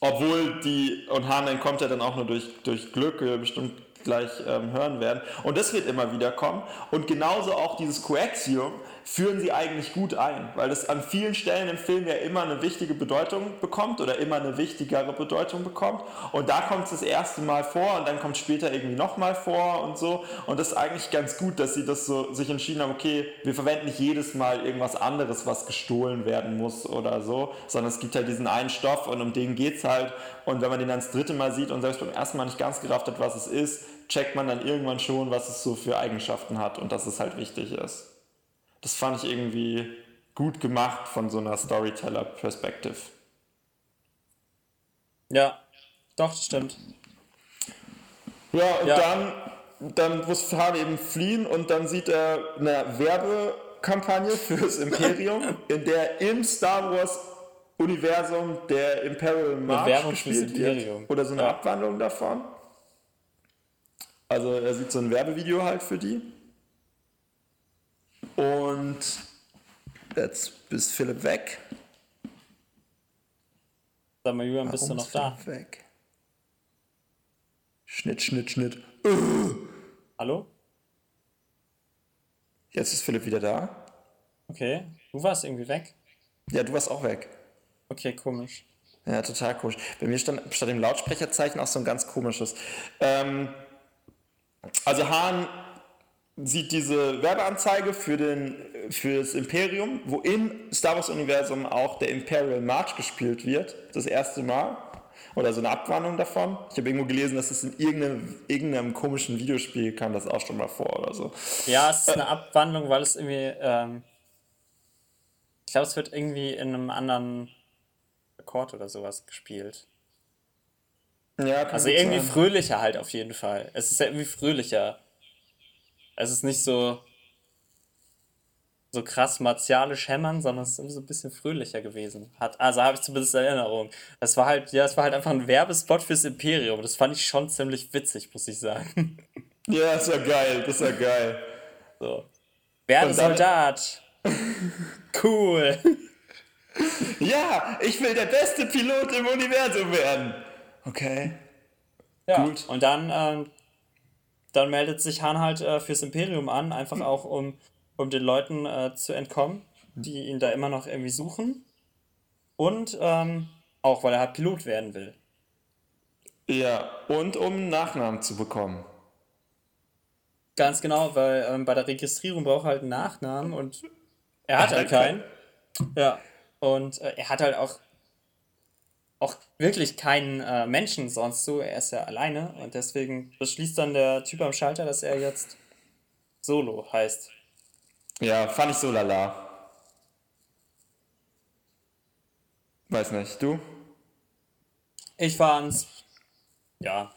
obwohl die, und Hahn entkommt ja dann auch nur durch, durch Glück, wir bestimmt gleich ähm, hören werden. Und das wird immer wieder kommen. Und genauso auch dieses Coaxium führen sie eigentlich gut ein, weil das an vielen Stellen im Film ja immer eine wichtige Bedeutung bekommt oder immer eine wichtigere Bedeutung bekommt. Und da kommt es das erste Mal vor und dann kommt es später irgendwie nochmal vor und so. Und das ist eigentlich ganz gut, dass sie das so sich entschieden haben, okay, wir verwenden nicht jedes Mal irgendwas anderes, was gestohlen werden muss oder so, sondern es gibt halt diesen einen Stoff und um den geht's halt. Und wenn man den dann das dritte Mal sieht und selbst beim ersten Mal nicht ganz gerafft hat, was es ist, checkt man dann irgendwann schon, was es so für Eigenschaften hat und dass es halt wichtig ist. Das fand ich irgendwie gut gemacht von so einer Storyteller-Perspektive. Ja, doch, das stimmt. Ja, und Ja. dann, dann muss Han eben fliehen und dann sieht er eine Werbekampagne fürs Imperium, in der im Star Wars Universum der Imperial March Werbung gespielt wird. Imperium. Oder so eine Ja. Abwandlung davon. Also er sieht so ein Werbevideo halt für die. Und jetzt ist Philipp weg. Sag mal, Julian, bist du noch da? Philipp Weg. Schnitt, Schnitt, Schnitt. Hallo? Jetzt ist Philipp wieder da. Okay, du warst irgendwie weg. Ja, du warst auch weg. Okay, komisch. Ja, total komisch. Bei mir stand statt dem Lautsprecherzeichen auch so ein ganz komisches. Ähm, also Hahn sieht diese Werbeanzeige für, den, für das Imperium, wo im Star Wars-Universum auch der Imperial March gespielt wird. Das erste Mal. Oder so eine Abwandlung davon. Ich habe irgendwo gelesen, dass es in irgendeinem, irgendeinem komischen Videospiel kam das auch schon mal vor oder so. Ja, es ist eine Abwandlung, weil es irgendwie, ähm, ich glaube, es wird irgendwie in einem anderen Akkord oder sowas gespielt. Ja, kann Also irgendwie sein. fröhlicher halt auf jeden Fall. Es ist ja irgendwie fröhlicher. Es ist nicht so so krass martialisch hämmern, sondern es ist irgendwie so ein bisschen fröhlicher gewesen. Hat, also habe ich zumindest in Erinnerung. Das war halt, ja, es war halt einfach ein Werbespot fürs Imperium. Das fand ich schon ziemlich witzig, muss ich sagen. Ja, das war geil, das war geil. So. Werde Soldat. Cool. Ja, ich will der beste Pilot im Universum werden. Okay. Ja, Gut. und dann, ähm, dann meldet sich Han halt äh, fürs Imperium an, einfach auch um, um den Leuten äh, zu entkommen, die ihn da immer noch irgendwie suchen. Und ähm, auch, weil er halt Pilot werden will. Ja, und um einen Nachnamen zu bekommen. Ganz genau, weil ähm, bei der Registrierung braucht er halt einen Nachnamen und er hat halt keinen. Ja, und äh, er hat halt auch, auch wirklich keinen äh, Menschen sonst so. Er ist ja alleine und deswegen beschließt dann der Typ am Schalter, dass er jetzt Solo heißt. Ja, fand ich so lala. Weiß nicht, du? Ich fand's, ja,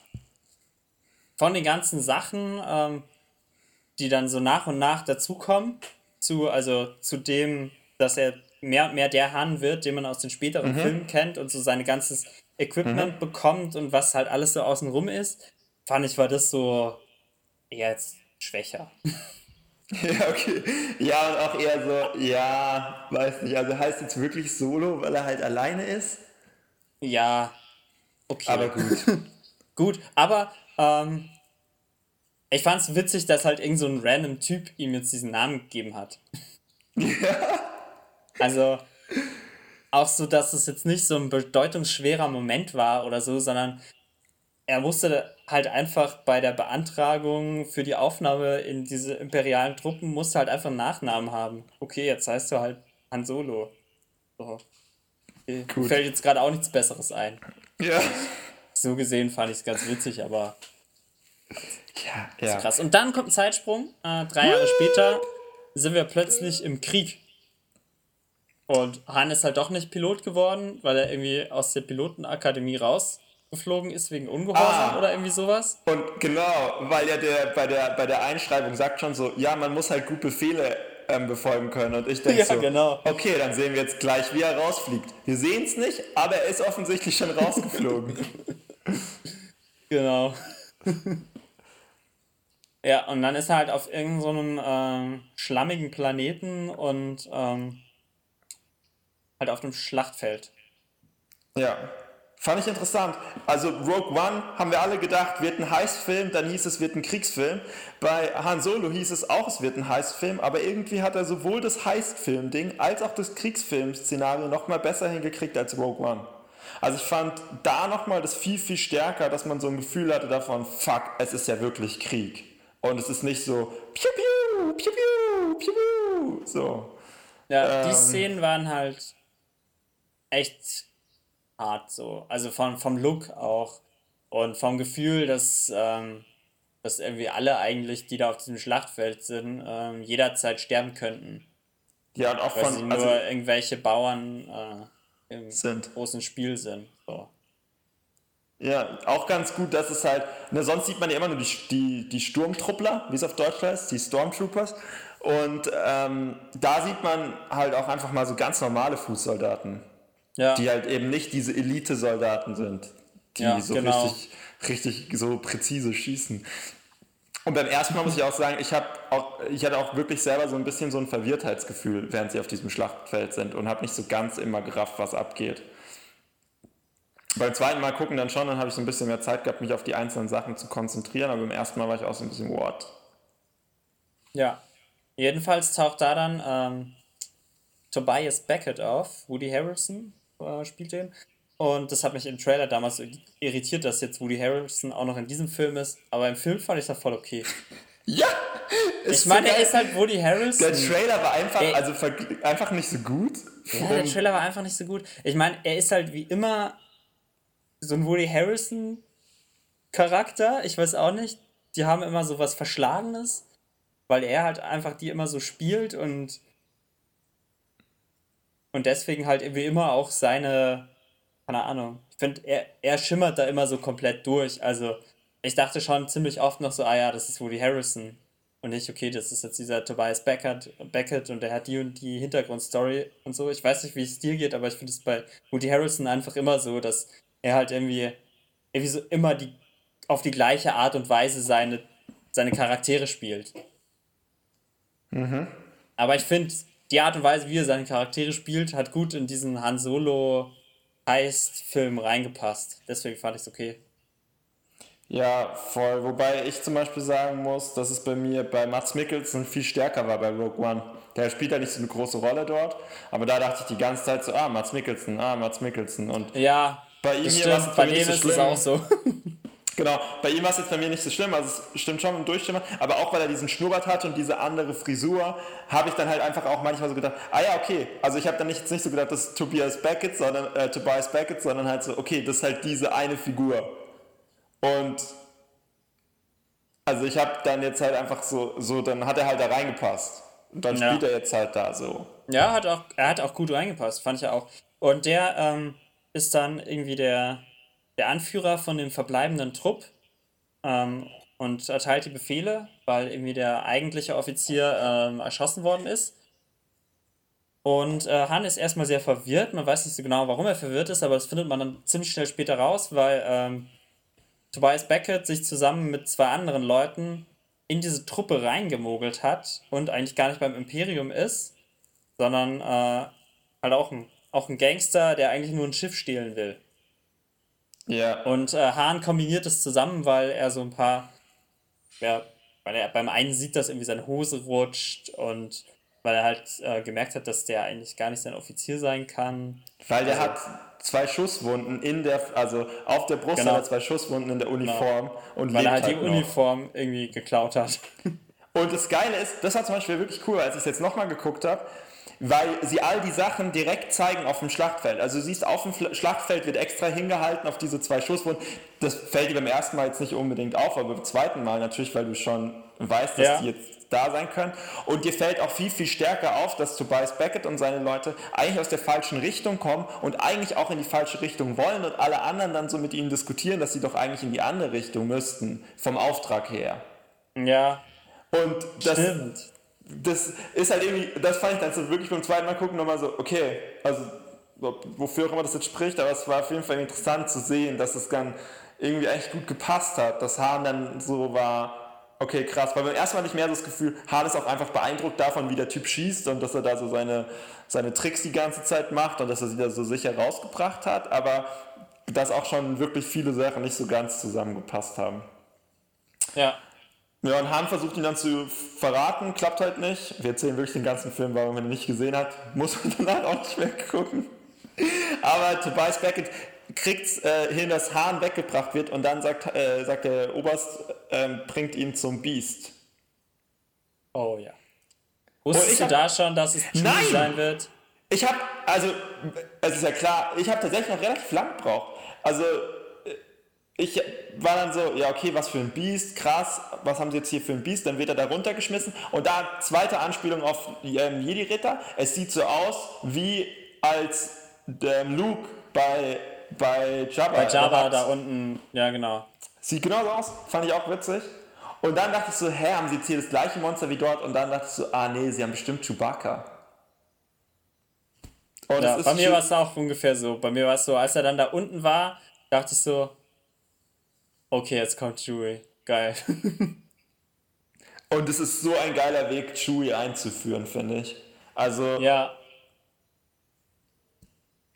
von den ganzen Sachen, ähm, die dann so nach und nach dazukommen, zu, also zu dem, dass er mehr und mehr der Han wird, den man aus den späteren Filmen kennt und so sein ganzes Equipment bekommt und was halt alles so außenrum ist, fand ich, war das so eher jetzt schwächer. Ja, okay. Ja, und auch eher so, ja, weiß nicht. Also heißt jetzt wirklich Solo, weil er halt alleine ist? Ja, okay. Aber gut. Gut, aber ähm, ich fand's witzig, dass halt irgend so ein random Typ ihm jetzt diesen Namen gegeben hat. Also auch so, dass es jetzt nicht so ein bedeutungsschwerer Moment war oder so, sondern er musste halt einfach bei der Beantragung für die Aufnahme in diese imperialen Truppen, musste halt einfach einen Nachnamen haben. Okay, jetzt heißt du halt Han Solo. So. Okay. Fällt jetzt gerade auch nichts Besseres ein. ja. So gesehen fand ich es ganz witzig, aber Ja, ja. krass. Und dann kommt ein Zeitsprung. Äh, drei Jahre später sind wir plötzlich im Krieg. Und Han ist halt doch nicht Pilot geworden, weil er irgendwie aus der Pilotenakademie rausgeflogen ist wegen Ungehorsam Ah. oder irgendwie sowas. Und genau, weil ja der bei der bei der Einschreibung sagt schon so, ja, man muss halt gut Befehle ähm, befolgen können. Und ich denke Ja, so, genau. okay, dann sehen wir jetzt gleich, wie er rausfliegt. Wir sehen es nicht, aber er ist offensichtlich schon rausgeflogen. Genau. ja, und dann ist er halt auf irgendeinem ähm, schlammigen Planeten und ähm, halt auf dem Schlachtfeld. ja. Fand ich interessant. Also Rogue One haben wir alle gedacht, wird ein Heistfilm, dann hieß es, wird ein Kriegsfilm. Bei Han Solo hieß es auch, es wird ein Heistfilm, aber irgendwie hat er sowohl das Heistfilm-Ding als auch das Kriegsfilm-Szenario nochmal besser hingekriegt als Rogue One. Also ich fand da nochmal das viel, viel stärker, dass man so ein Gefühl hatte davon, fuck, es ist ja wirklich Krieg. Und es ist nicht so, piu, piu, piu, piu, piu, piu, so. Ja, die Ähm. Szenen waren halt echt hart so. Also von, vom Look auch. Und vom Gefühl, dass, ähm, dass irgendwie alle eigentlich, die da auf diesem Schlachtfeld sind, ähm, jederzeit sterben könnten. Ja, und auch Weil sie von, nur also irgendwelche Bauern äh, im sind. großen Spiel sind. So. Ja, auch ganz gut, dass es halt, ne, sonst sieht man ja immer nur die, die, die Sturmtruppler, wie es auf Deutsch heißt, die Stormtroopers. Und ähm, da sieht man halt auch einfach mal so ganz normale Fußsoldaten, Ja, die halt eben nicht diese Elite-Soldaten sind, die Ja, so genau. richtig, richtig so präzise schießen. Und beim ersten Mal muss ich auch sagen, ich, auch, ich hatte auch wirklich selber so ein bisschen so ein Verwirrtheitsgefühl, während sie auf diesem Schlachtfeld sind und habe nicht so ganz immer gerafft, was abgeht. Beim zweiten Mal gucken dann schon, dann habe ich so ein bisschen mehr Zeit gehabt, mich auf die einzelnen Sachen zu konzentrieren, aber beim ersten Mal war ich auch so ein bisschen, what? Ja, jedenfalls taucht da dann ähm, Tobias Beckett auf, Woody Harrelson äh, spielt den. Und das hat mich im Trailer damals irritiert, dass jetzt Woody Harrelson auch noch in diesem Film ist. Aber im Film fand ich das voll okay. Ja! Ich meine, er ist halt Woody Harrelson. Der Trailer war einfach, Ey, also einfach nicht so gut. Ja, der Trailer war einfach nicht so gut. Ich meine, er ist halt wie immer so ein Woody Harrelson Charakter. Ich weiß auch nicht. Die haben immer so was Verschlagenes, weil er halt einfach die immer so spielt und und deswegen halt wie immer auch seine keine Ahnung. Ich finde, er, er schimmert da immer so komplett durch. Also, ich dachte schon ziemlich oft noch so, ah ja, das ist Woody Harrison. Und nicht, okay, das ist jetzt dieser Tobias Beckett, Beckett und der hat die und die Hintergrundstory und so. Ich weiß nicht, wie es dir geht, aber ich finde es bei Woody Harrison einfach immer so, dass er halt irgendwie, irgendwie so immer die, auf die gleiche Art und Weise seine, seine Charaktere spielt. Mhm. Aber ich finde, die Art und Weise, wie er seine Charaktere spielt, hat gut in diesen Han Solo Heist-Film reingepasst. Deswegen fand ich es okay. Ja, voll. Wobei ich zum Beispiel sagen muss, dass es bei mir bei Mats Mikkelsen viel stärker war bei Rogue One. Der spielt ja nicht so eine große Rolle dort, aber da dachte ich die ganze Zeit so, ah, Mats Mikkelsen, ah, Mats Mikkelsen. Und ja, bei ihm hier bei dem ist es auch so. Genau, bei ihm war es jetzt bei mir nicht so schlimm, also es stimmt schon im Durchstimmen, aber auch weil er diesen Schnurrbart hatte und diese andere Frisur, habe ich dann halt einfach auch manchmal so gedacht, ah ja, okay, also ich habe dann nicht, nicht so gedacht, das ist Tobias Beckett, sondern, äh, Tobias Beckett, sondern halt so, okay, das ist halt diese eine Figur. Und also ich habe dann jetzt halt einfach so, so, dann hat er halt da reingepasst. Und dann ja. spielt er jetzt halt da so. Ja, hat auch, er hat auch gut reingepasst, fand ich auch. Und der ähm, ist dann irgendwie der der Anführer von dem verbleibenden Trupp ähm, und erteilt die Befehle, weil irgendwie der eigentliche Offizier ähm, erschossen worden ist. Und äh, Han ist erstmal sehr verwirrt. Man weiß nicht so genau, warum er verwirrt ist, aber das findet man dann ziemlich schnell später raus, weil ähm, Tobias Beckett sich zusammen mit zwei anderen Leuten in diese Truppe reingemogelt hat und eigentlich gar nicht beim Imperium ist, sondern äh, halt auch ein, auch ein Gangster, der eigentlich nur ein Schiff stehlen will. Ja. Und äh, Hahn kombiniert es zusammen, weil er so ein paar, ja, weil er beim einen sieht, dass irgendwie seine Hose rutscht und weil er halt äh, gemerkt hat, dass der eigentlich gar nicht sein Offizier sein kann. Weil der also, hat zwei Schusswunden in der, also auf der Brust genau. hat er zwei Schusswunden in der genau. Uniform genau. und weil er halt die halt Uniform irgendwie geklaut hat. Und das Geile ist, das war zum Beispiel wirklich cool, als ich es jetzt nochmal geguckt habe, weil sie all die Sachen direkt zeigen auf dem Schlachtfeld. Also du siehst, auf dem Schlachtfeld wird extra hingehalten auf diese zwei Schusswunden. Das fällt dir beim ersten Mal jetzt nicht unbedingt auf, aber beim zweiten Mal natürlich, weil du schon weißt, dass ja. die jetzt da sein können. Und dir fällt auch viel, viel stärker auf, dass Tobias Beckett und seine Leute eigentlich aus der falschen Richtung kommen und eigentlich auch in die falsche Richtung wollen und alle anderen dann so mit ihnen diskutieren, dass sie doch eigentlich in die andere Richtung müssten, vom Auftrag her. Ja. Und das, Stimmt das ist halt irgendwie, das fand ich dann so wirklich beim zweiten Mal gucken nochmal so, okay, also wofür auch immer das jetzt spricht, aber es war auf jeden Fall interessant zu sehen, dass es dann irgendwie echt gut gepasst hat, dass Hahn dann so war, okay, krass, weil beim ersten Mal nicht mehr so das Gefühl, Hahn ist auch einfach beeindruckt davon, wie der Typ schießt und dass er da so seine, seine Tricks die ganze Zeit macht und dass er sie da so sicher rausgebracht hat, aber dass auch schon wirklich viele Sachen nicht so ganz zusammengepasst haben. Ja, ja, und Hahn versucht ihn dann zu verraten, klappt halt nicht. Wir erzählen wirklich den ganzen Film, weil man ihn nicht gesehen hat, muss man danach auch nicht mehr gucken. Aber Tobias Beckett kriegt es äh, hin, dass Hahn weggebracht wird und dann sagt, äh, sagt der Oberst, äh, bringt ihn zum Beast. Oh ja. Wusstest du hab, da schon, dass es Chewie nein, sein wird? Ich habe, also, es ist ja klar, ich habe tatsächlich noch relativ lang gebraucht. Also, ich war dann so, ja okay, was für ein Biest, krass, was haben sie jetzt hier für ein Biest? Dann wird er da runtergeschmissen und da zweite Anspielung auf ähm, Jedi-Ritter. Es sieht so aus, wie als der Luke bei, bei Jabba. Bei Jabba da unten, ja genau. Sieht genauso aus, fand ich auch witzig. Und dann dachte ich so, hä, haben sie jetzt hier das gleiche Monster wie dort? Und dann dachte ich so, ah nee, sie haben bestimmt Chewbacca. Und ja, bei mir war es auch ungefähr so. Bei mir war es so, als er dann da unten war, dachte ich so, Okay, jetzt kommt Chewie. Geil. Und es ist so ein geiler Weg, Chewie einzuführen, finde ich. Also. Ja.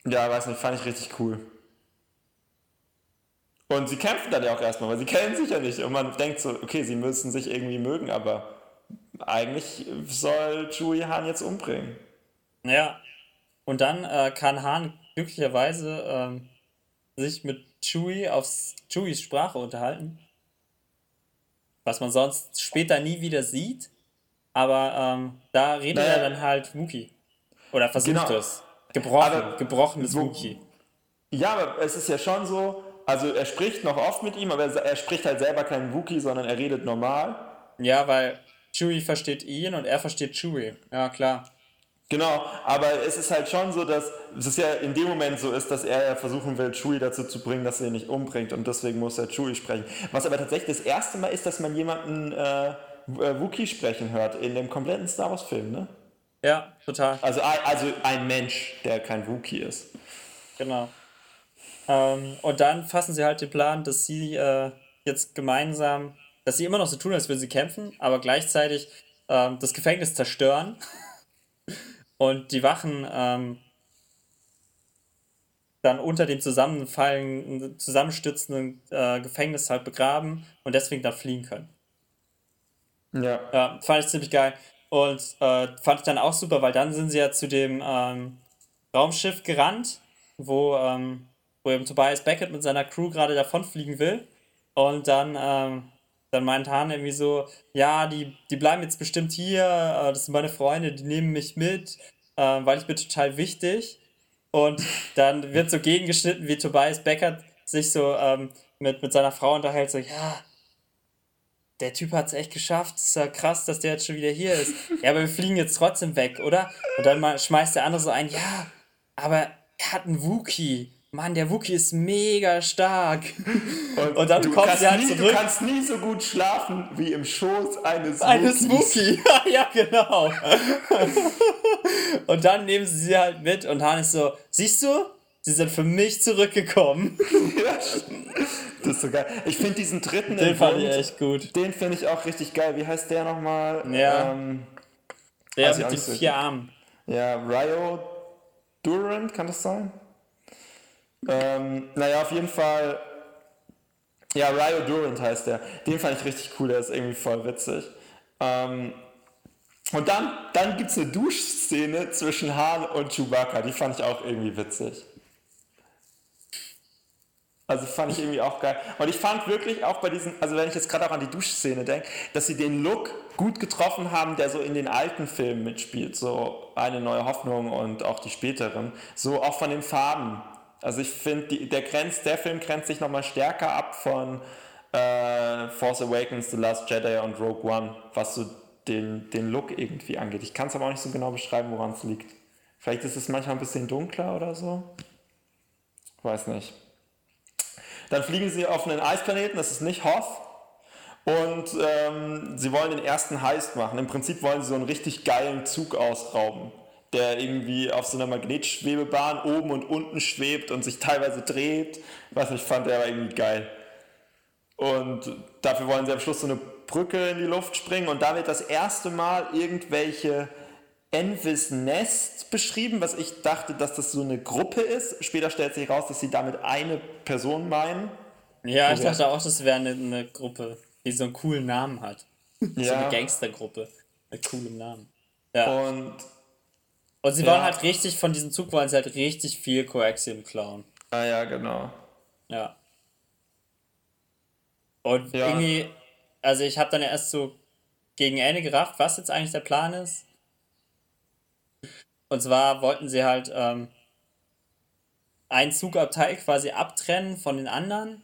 Ja, weiß nicht, fand ich richtig cool. Und sie kämpfen dann ja auch erstmal, weil sie kennen sich ja nicht. Und man denkt so, okay, sie müssen sich irgendwie mögen, aber eigentlich soll Chewie Han jetzt umbringen. Ja. Und dann äh, kann Han glücklicherweise ähm, sich mit Chewie auf Chewies Sprache unterhalten. Was man sonst später nie wieder sieht. Aber ähm, da redet naja. er dann halt Wookie. Oder versucht genau. es. Gebrochen, aber gebrochenes wo, Wookie. Ja, aber es ist ja schon so, also er spricht noch oft mit ihm, aber er, er spricht halt selber keinen Wookie, sondern er redet normal. Ja, weil Chewie versteht ihn und er versteht Chewie. Ja, klar. Genau, aber es ist halt schon so, dass es ja in dem Moment so ist, dass er versuchen will, Chewie dazu zu bringen, dass er ihn nicht umbringt und deswegen muss er Chewie sprechen. Was aber tatsächlich das erste Mal ist, dass man jemanden äh, Wookie sprechen hört in dem kompletten Star Wars Film, ne? Ja, total. Also, also ein Mensch, der kein Wookie ist. Genau. Ähm, und dann fassen sie halt den Plan, dass sie äh, jetzt gemeinsam, dass sie immer noch so tun, als würden sie kämpfen, aber gleichzeitig ähm, das Gefängnis zerstören und die Wachen ähm, dann unter dem zusammenfallen, zusammenstürzenden äh, Gefängnis halt begraben und deswegen dann fliehen können. Ja. ja. Fand ich ziemlich geil. Und äh, fand ich dann auch super, weil dann sind sie ja zu dem ähm, Raumschiff gerannt, wo, ähm, wo eben Tobias Beckett mit seiner Crew gerade davonfliegen will. Und dann ähm, dann meint Hahn irgendwie so, ja, die, die bleiben jetzt bestimmt hier, äh, das sind meine Freunde, die nehmen mich mit, äh, weil ich bin total wichtig. Und dann wird so gegengeschnitten, wie Tobias Becker sich so ähm, mit, mit seiner Frau unterhält, so, ja, der Typ hat es echt geschafft, ist ja krass, dass der jetzt schon wieder hier ist. Ja, aber wir fliegen jetzt trotzdem weg, oder? Und dann mal schmeißt der andere so ein, ja, aber er hat einen Wookie. Mann, der Wookie ist mega stark. Und, und dann kommt sie halt nie, zurück. Du kannst nie so gut schlafen wie im Schoß eines, eines Wookie. ja, genau. und dann nehmen sie sie halt mit und Han ist so, siehst du, sie sind für mich zurückgekommen. ja, das ist so geil. Ich finde diesen dritten Den fand ich echt gut. Den finde ich auch richtig geil. Wie heißt der nochmal? Ja. Ähm, der mit den vier Armen. Ja, Ryo Durant, kann das sein? Ähm, naja, auf jeden Fall. Ja, Ryo Durant heißt der. Den fand ich richtig cool, der ist irgendwie voll witzig. Ähm, und dann, dann gibt es eine Duschszene zwischen Han und Chewbacca, die fand ich auch irgendwie witzig. Also fand ich irgendwie auch geil. Und ich fand wirklich auch bei diesen, also wenn ich jetzt gerade auch an die Duschszene denke, dass sie den Look gut getroffen haben, der so in den alten Filmen mitspielt. So eine neue Hoffnung und auch die späteren. So auch von den Farben. Also ich finde, der, der Film grenzt sich nochmal stärker ab von äh, Force Awakens, The Last Jedi und Rogue One, was so den, den Look irgendwie angeht. Ich kann es aber auch nicht so genau beschreiben, woran es liegt. Vielleicht ist es manchmal ein bisschen dunkler oder so. Weiß nicht. Dann fliegen sie auf einen Eisplaneten, das ist nicht Hoth. Und ähm, sie wollen den ersten Heist machen. Im Prinzip wollen sie so einen richtig geilen Zug ausrauben der irgendwie auf so einer Magnetschwebebahn oben und unten schwebt und sich teilweise dreht. Was ich fand, der war irgendwie geil. Und dafür wollen sie am Schluss so eine Brücke in die Luft springen und da wird das erste Mal irgendwelche Envis Nest beschrieben, was ich dachte, dass das so eine Gruppe ist. Später stellt sich heraus, dass sie damit eine Person meinen. Ja, ich dachte auch, das wäre eine, eine, Gruppe, die so einen coolen Namen hat. Ja. So eine Gangstergruppe mit coolem Namen. Ja. Und und sie ja. wollen halt richtig, von diesem Zug wollen sie halt richtig viel Coaxium klauen. Ah ja, genau. Ja. Und ja. irgendwie, also ich habe dann ja erst so gegen Ende gerafft, was jetzt eigentlich der Plan ist. Und zwar wollten sie halt ähm, ein Zugabteil quasi abtrennen von den anderen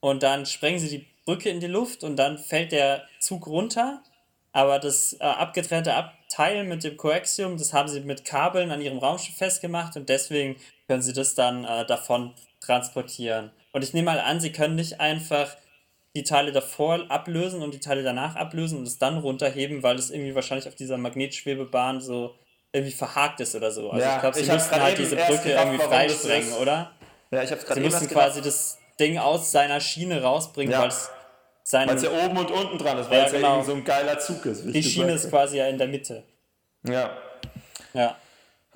und dann sprengen sie die Brücke in die Luft und dann fällt der Zug runter, aber das äh, abgetrennte Ab Teil mit dem Coaxium, das haben sie mit Kabeln an ihrem Raumschiff festgemacht und deswegen können sie das dann äh, davon transportieren. Und ich nehme mal an, sie können nicht einfach die Teile davor ablösen und die Teile danach ablösen und es dann runterheben, weil es irgendwie wahrscheinlich auf dieser Magnetschwebebahn so irgendwie verhakt ist oder so. Also ja, ich glaube, sie müssten halt diese Brücke irgendwie freisprengen, oder? Ja, ich hab's gerade Sie müssen quasi das Ding aus seiner Schiene rausbringen, ja. weil es sein. Weil es ja oben und unten dran ist, weil Ja, es ja genau. irgendwie so ein geiler Zug ist. die Schiene ist quasi ja in der Mitte. Ja. Ja.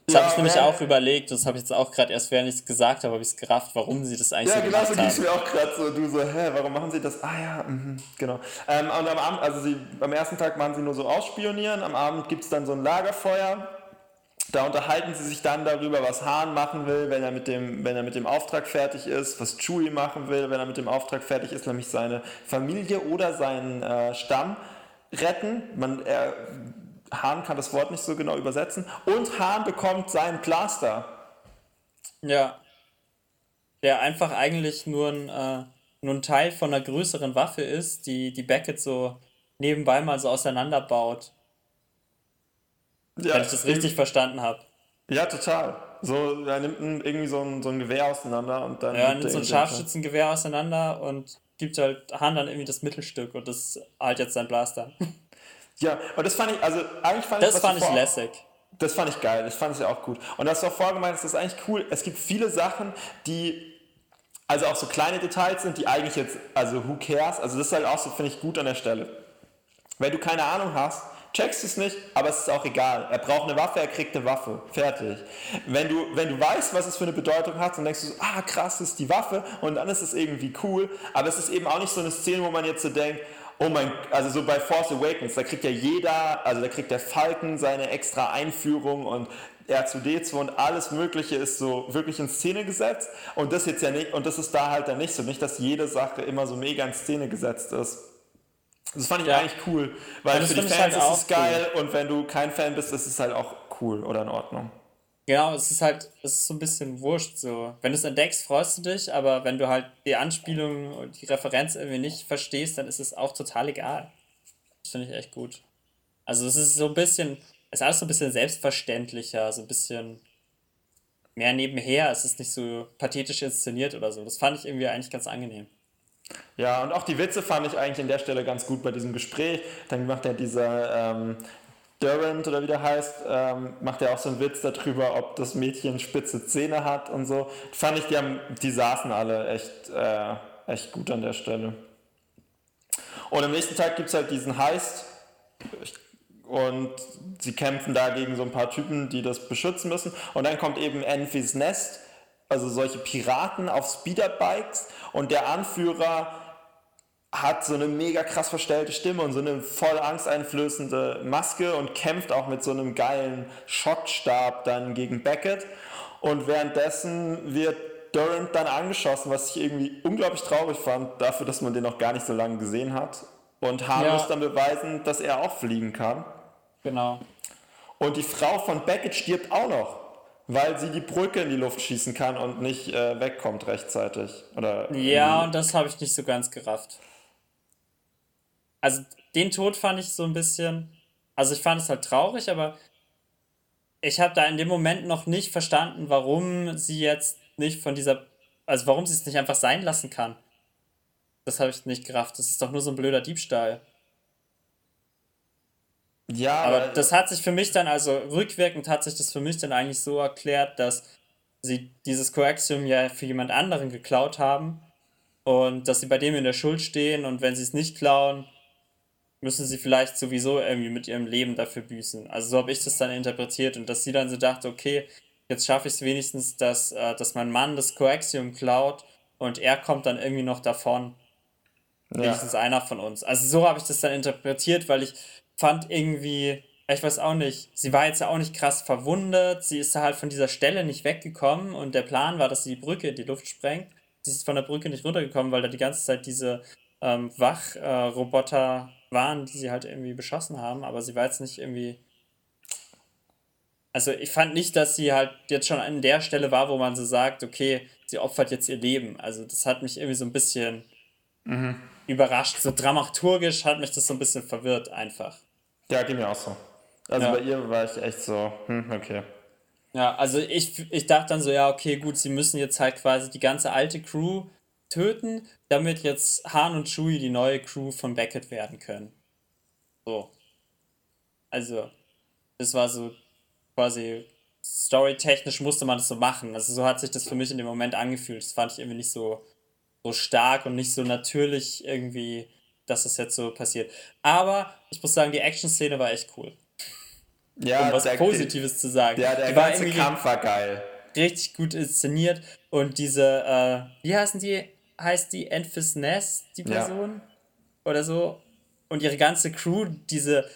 Das Ja, habe ich nämlich ja. auch überlegt, das habe ich jetzt auch gerade erst, während ich es gesagt habe, habe ich es gerafft, warum sie das eigentlich Ja, so genau gemacht so ging es haben. mir auch gerade so. Du so, hä, warum machen sie das? Ah ja, mhm, genau. Ähm, und am Abend, also sie, am ersten Tag machen sie nur so ausspionieren, am Abend gibt es dann so ein Lagerfeuer. Da unterhalten sie sich dann darüber, was Hahn machen will, wenn er, mit dem, wenn er mit dem Auftrag fertig ist, was Chewie machen will, wenn er mit dem Auftrag fertig ist, nämlich seine Familie oder seinen äh, Stamm retten. Man, er, Hahn kann das Wort nicht so genau übersetzen. Und Hahn bekommt seinen Blaster. Ja. Der einfach eigentlich nur ein, äh, nur ein Teil von einer größeren Waffe ist, die, die Beckett so nebenbei mal so auseinanderbaut. Ja, Wenn ich das richtig verstanden habe. Ja, total. So, er nimmt ein, irgendwie so ein, so ein Gewehr auseinander und dann. Ja, nimmt nimmt so er ein Scharfschützengewehr auseinander und gibt halt Hahn dann irgendwie das Mittelstück und das halt jetzt sein Blaster. Ja, und das fand ich, also eigentlich fand ich Das fand ich vor- lässig. Das fand ich geil, das fand ich ja auch gut. Und das war vorgemeint, das ist eigentlich cool. Es gibt viele Sachen, die, also auch so kleine Details sind, die eigentlich jetzt, also who cares? Also das ist halt auch so, finde ich, gut an der Stelle. Wenn du keine Ahnung hast, checkst es nicht, aber es ist auch egal. Er braucht eine Waffe, er kriegt eine Waffe. Fertig. Wenn du, wenn du weißt, was es für eine Bedeutung hat, dann denkst du so, ah krass, ist die Waffe und dann ist es irgendwie cool. Aber es ist eben auch nicht so eine Szene, wo man jetzt so denkt, oh mein, also so bei Force Awakens, da kriegt ja jeder, also da kriegt der Falken seine extra Einführung und R2D2 und alles Mögliche ist so wirklich in Szene gesetzt und das jetzt ja nicht, und das ist da halt dann nicht so, nicht, dass jede Sache immer so mega in Szene gesetzt ist. Das fand ich Ja. eigentlich cool, weil für die Fans halt ist es geil und wenn du kein Fan bist, ist es halt auch cool oder in Ordnung. Genau, es ist halt, es ist so ein bisschen wurscht so. Wenn du es entdeckst, freust du dich, aber wenn du halt die Anspielung und die Referenz irgendwie nicht verstehst, dann ist es auch total egal. Das finde ich echt gut. Also es ist so ein bisschen, es ist alles so ein bisschen selbstverständlicher, so ein bisschen mehr nebenher. Es ist nicht so pathetisch inszeniert oder so. Das fand ich irgendwie eigentlich ganz angenehm. Ja, und auch die Witze fand ich eigentlich an der Stelle ganz gut bei diesem Gespräch. Dann macht er dieser ähm, Durant oder wie der heißt, ähm, macht er auch so einen Witz darüber, ob das Mädchen spitze Zähne hat und so. Fand ich, die, haben, die saßen alle echt, äh, echt gut an der Stelle. Und am nächsten Tag gibt es halt diesen Heist und sie kämpfen da gegen so ein paar Typen, die das beschützen müssen. Und dann kommt eben Enfys Nest, also solche Piraten auf Speederbikes und der Anführer hat so eine mega krass verstellte Stimme und so eine voll angsteinflößende Maske und kämpft auch mit so einem geilen Schockstab dann gegen Beckett. Und währenddessen wird Durant dann angeschossen, was ich irgendwie unglaublich traurig fand, dafür, dass man den noch gar nicht so lange gesehen hat. Und Hahn Ja. muss dann beweisen, dass er auch fliegen kann. Genau. Und die Frau von Beckett stirbt auch noch, weil sie die Brücke in die Luft schießen kann und nicht äh, wegkommt rechtzeitig. Oder Ja, und das habe ich nicht so ganz gerafft. Also den Tod fand ich so ein bisschen, also ich fand es halt traurig, aber ich habe da in dem Moment noch nicht verstanden, warum sie jetzt nicht von dieser, also warum sie es nicht einfach sein lassen kann. Das habe ich nicht gerafft. Das ist doch nur so ein blöder Diebstahl. Ja, Aber das hat sich für mich dann, also rückwirkend hat sich das für mich dann eigentlich so erklärt, dass sie dieses Coaxium ja für jemand anderen geklaut haben und dass sie bei dem in der Schuld stehen und wenn sie es nicht klauen, müssen sie vielleicht sowieso irgendwie mit ihrem Leben dafür büßen. Also so habe ich das dann interpretiert und dass sie dann so dachte, okay, jetzt schaffe ich es wenigstens, dass, äh, dass mein Mann das Coaxium klaut und er kommt dann irgendwie noch davon. ja. Wenigstens einer von uns. Also so habe ich das dann interpretiert, weil ich fand irgendwie, ich weiß auch nicht, sie war jetzt ja auch nicht krass verwundet, sie ist halt von dieser Stelle nicht weggekommen und der Plan war, dass sie die Brücke in die Luft sprengt. Sie ist von der Brücke nicht runtergekommen, weil da die ganze Zeit diese ähm, Wachroboter äh, waren, die sie halt irgendwie beschossen haben, aber sie war jetzt nicht irgendwie. Also ich fand nicht, dass sie halt jetzt schon an der Stelle war, wo man so sagt, okay, sie opfert jetzt ihr Leben. Also das hat mich irgendwie so ein bisschen überrascht. So dramaturgisch hat mich das so ein bisschen verwirrt einfach. Ja, ging mir auch so. Also Ja. bei ihr war ich echt so, hm, okay. Ja, also ich, ich dachte dann so, ja, okay, gut, sie müssen jetzt halt quasi die ganze alte Crew töten, damit jetzt Han und Chewie die neue Crew von Beckett werden können. So. Also, das war so quasi storytechnisch musste man das so machen. Also so hat sich das für mich in dem Moment angefühlt. Das fand ich irgendwie nicht so, so stark und nicht so natürlich irgendwie dass das jetzt so passiert. Aber ich muss sagen, die Action-Szene war echt cool. Ja, um was der, Positives zu sagen. Ja, der die ganze Kampf war geil. Richtig gut inszeniert. Und diese, äh, wie heißen die? Heißt die Enfys Ness, die Person? Ja. Oder so? Und ihre ganze Crew, diese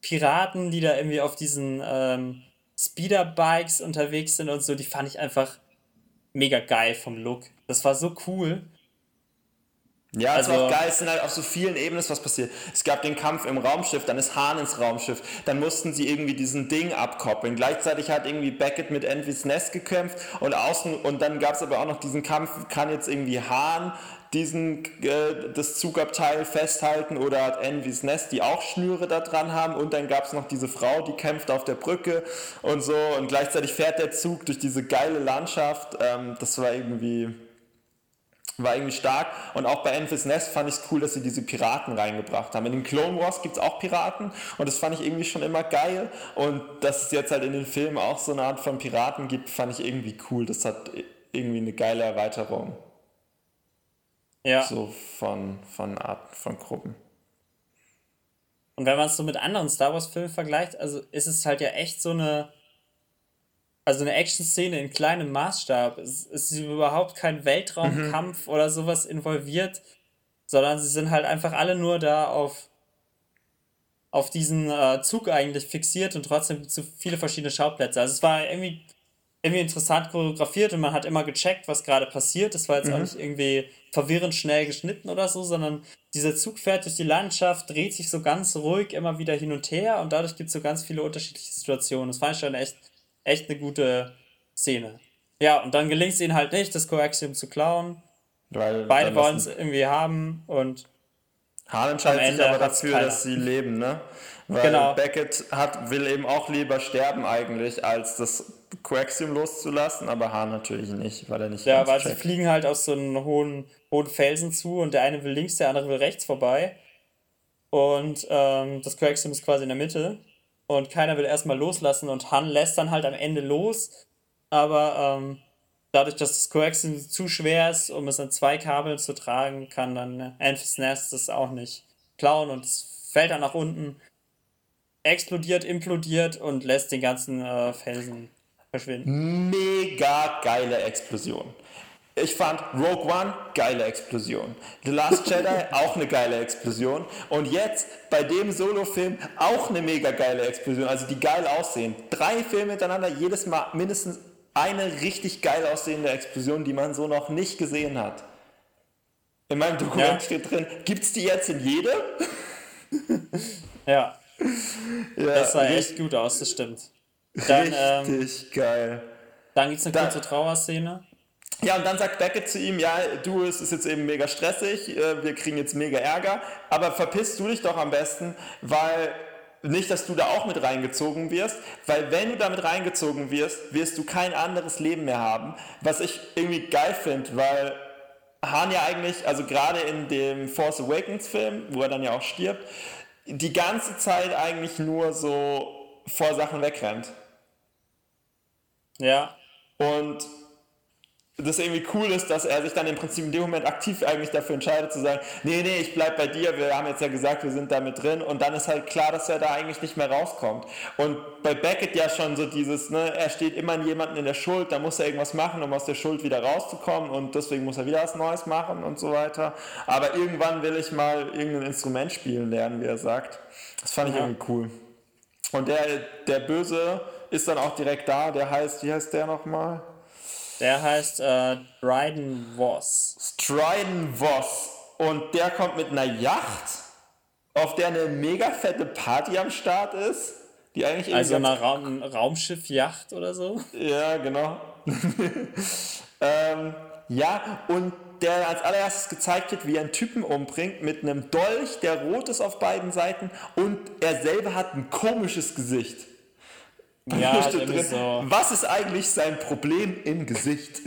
Piraten, die da irgendwie auf diesen ähm, Speederbikes unterwegs sind und so, die fand ich einfach mega geil vom Look. Das war so cool. Ja, also, es war auch geil, es sind halt auf so vielen Ebenen was passiert. Es gab den Kampf im Raumschiff, dann ist Hahn ins Raumschiff, dann mussten sie irgendwie diesen Ding abkoppeln. Gleichzeitig hat irgendwie Beckett mit Envys Nest gekämpft und außen und dann gab es aber auch noch diesen Kampf, kann jetzt irgendwie Hahn diesen äh, das Zugabteil festhalten oder hat Envys Nest, die auch Schnüre da dran haben und dann gab es noch diese Frau, die kämpft auf der Brücke und so und gleichzeitig fährt der Zug durch diese geile Landschaft. Ähm, das war irgendwie war irgendwie stark. Und auch bei Enfys Nest fand ich es cool, dass sie diese Piraten reingebracht haben. In den Clone Wars gibt es auch Piraten und das fand ich irgendwie schon immer geil. Und dass es jetzt halt in den Filmen auch so eine Art von Piraten gibt, fand ich irgendwie cool. Das hat irgendwie eine geile Erweiterung. Ja. So von, von Arten, von Gruppen. Und wenn man es so mit anderen Star Wars-Filmen vergleicht, also ist es halt ja echt so eine also eine Action-Szene in kleinem Maßstab. Es ist überhaupt kein Weltraumkampf mhm. oder sowas involviert, sondern sie sind halt einfach alle nur da auf, auf diesen äh, Zug eigentlich fixiert und trotzdem zu viele verschiedene Schauplätze. Also es war irgendwie, irgendwie interessant choreografiert und man hat immer gecheckt, was gerade passiert. Es war jetzt mhm. auch nicht irgendwie verwirrend schnell geschnitten oder so, sondern dieser Zug fährt durch die Landschaft, dreht sich so ganz ruhig immer wieder hin und her und dadurch gibt es so ganz viele unterschiedliche Situationen. Das fand ich schon echt echt eine gute Szene. Ja, und dann gelingt es ihnen halt nicht, das Coaxium zu klauen. Weil Beide wollen es irgendwie haben und. Hahn entscheidet sich aber dafür, dass sie leben, ne? Weil genau. Beckett hat, will eben auch lieber sterben eigentlich, als das Coaxium loszulassen, aber Hahn natürlich nicht, weil er nicht. Ja, weil checkt. sie fliegen halt aus so einem hohen, hohen Felsen zu und der eine will links, der andere will rechts vorbei. Und ähm, das Coaxium ist quasi in der Mitte und keiner will erstmal loslassen und Han lässt dann halt am Ende los, aber ähm, dadurch, dass das Coaxium zu schwer ist, um es an zwei Kabeln zu tragen, kann dann Anthony Nest das auch nicht klauen und es fällt dann nach unten, explodiert, implodiert und lässt den ganzen äh, Felsen verschwinden. Mega geile Explosion. Ich fand Rogue One geile Explosion. The Last Jedi auch eine geile Explosion. Und jetzt bei dem Solo-Film auch eine mega geile Explosion. Also die geil aussehen. Drei Filme hintereinander, jedes Mal mindestens eine richtig geil aussehende Explosion, die man so noch nicht gesehen hat. In meinem Dokument ja. steht drin, gibt es die jetzt in jedem? ja. ja. Das sah echt gut aus, das stimmt. Dann, richtig ähm, geil. Dann gibt es eine kurze Trauerszene. Ja, und dann sagt Beckett zu ihm, ja, du, es ist jetzt eben mega stressig, äh, wir kriegen jetzt mega Ärger, aber verpisst du dich doch am besten, weil nicht, dass du da auch mit reingezogen wirst, weil wenn du damit reingezogen wirst, wirst du kein anderes Leben mehr haben, was ich irgendwie geil finde, weil Han ja eigentlich, also gerade in dem Force Awakens Film, wo er dann ja auch stirbt, die ganze Zeit eigentlich nur so vor Sachen wegrennt. Ja. Und das irgendwie cool ist, dass er sich dann im Prinzip in dem Moment aktiv eigentlich dafür entscheidet zu sagen, nee, nee, ich bleib bei dir, wir haben jetzt ja gesagt, wir sind da mit drin und dann ist halt klar, dass er da eigentlich nicht mehr rauskommt. Und bei Beckett ja schon so dieses, ne, er steht immer in jemanden in der Schuld, da muss er irgendwas machen, um aus der Schuld wieder rauszukommen und deswegen muss er wieder was Neues machen und so weiter. Aber irgendwann will ich mal irgendein Instrument spielen lernen, wie er sagt. Das fand ich ja. irgendwie cool. Und der, der Böse ist dann auch direkt da, der heißt, wie heißt der nochmal? Der heißt äh, Dryden Voss. Stryden Voss. Und der kommt mit einer Yacht, auf der eine mega fette Party am Start ist. Die eigentlich also eine Raum Raumschiff-Yacht oder so? Ja, genau. ähm, ja, und der als allererstes gezeigt wird, wie er einen Typen umbringt mit einem Dolch, der rot ist auf beiden Seiten und er selber hat ein komisches Gesicht. Ja, so. Was ist eigentlich sein Problem im Gesicht?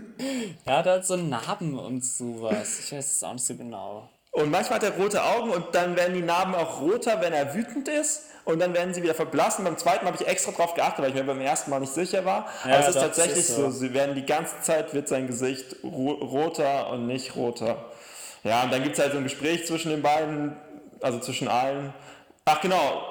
er hat halt so Narben und sowas. Ich weiß es auch nicht so genau. Und manchmal hat er rote Augen und dann werden die Narben auch roter, wenn er wütend ist. Und dann werden sie wieder verblassen. Beim zweiten habe ich extra drauf geachtet, weil ich mir beim ersten Mal nicht sicher war. Ja, Aber es ist tatsächlich ist so. so. Sie werden die ganze Zeit wird sein Gesicht roter und nicht roter. Ja, und dann gibt es halt so ein Gespräch zwischen den beiden, also zwischen allen. Ach genau,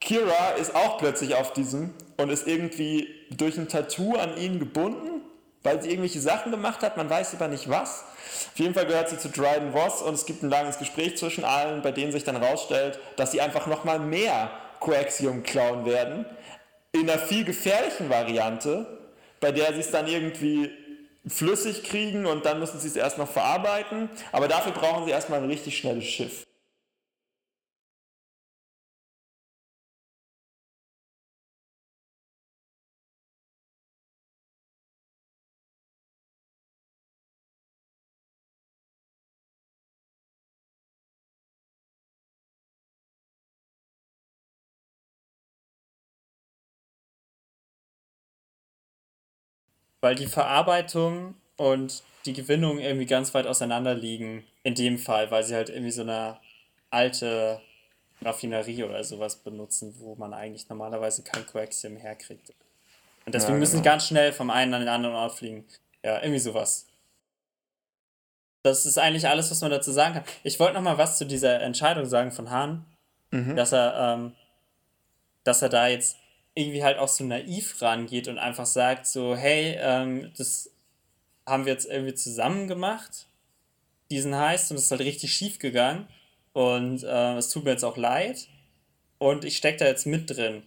Kira ist auch plötzlich auf diesem und ist irgendwie durch ein Tattoo an ihn gebunden, weil sie irgendwelche Sachen gemacht hat, man weiß aber nicht was. Auf jeden Fall gehört sie zu Dryden Voss und es gibt ein langes Gespräch zwischen allen, bei denen sich dann rausstellt, dass sie einfach nochmal mehr Coaxium klauen werden, in einer viel gefährlichen Variante, bei der sie es dann irgendwie flüssig kriegen und dann müssen sie es erst noch verarbeiten, aber dafür brauchen sie erstmal ein richtig schnelles Schiff. Weil die Verarbeitung und die Gewinnung irgendwie ganz weit auseinander liegen. In dem Fall, weil sie halt irgendwie so eine alte Raffinerie oder sowas benutzen, wo man eigentlich normalerweise kein Coaxium herkriegt. Und deswegen ja, genau. müssen sie ganz schnell vom einen an den anderen Ort fliegen. Ja, irgendwie sowas. Das ist eigentlich alles, was man dazu sagen kann. Ich wollte noch mal was zu dieser Entscheidung sagen von Hahn, mhm. dass er, ähm, dass er da jetzt irgendwie halt auch so naiv rangeht und einfach sagt so, hey, ähm, das haben wir jetzt irgendwie zusammen gemacht, diesen Heist, und es ist halt richtig schief gegangen und äh, es tut mir jetzt auch leid und ich stecke da jetzt mit drin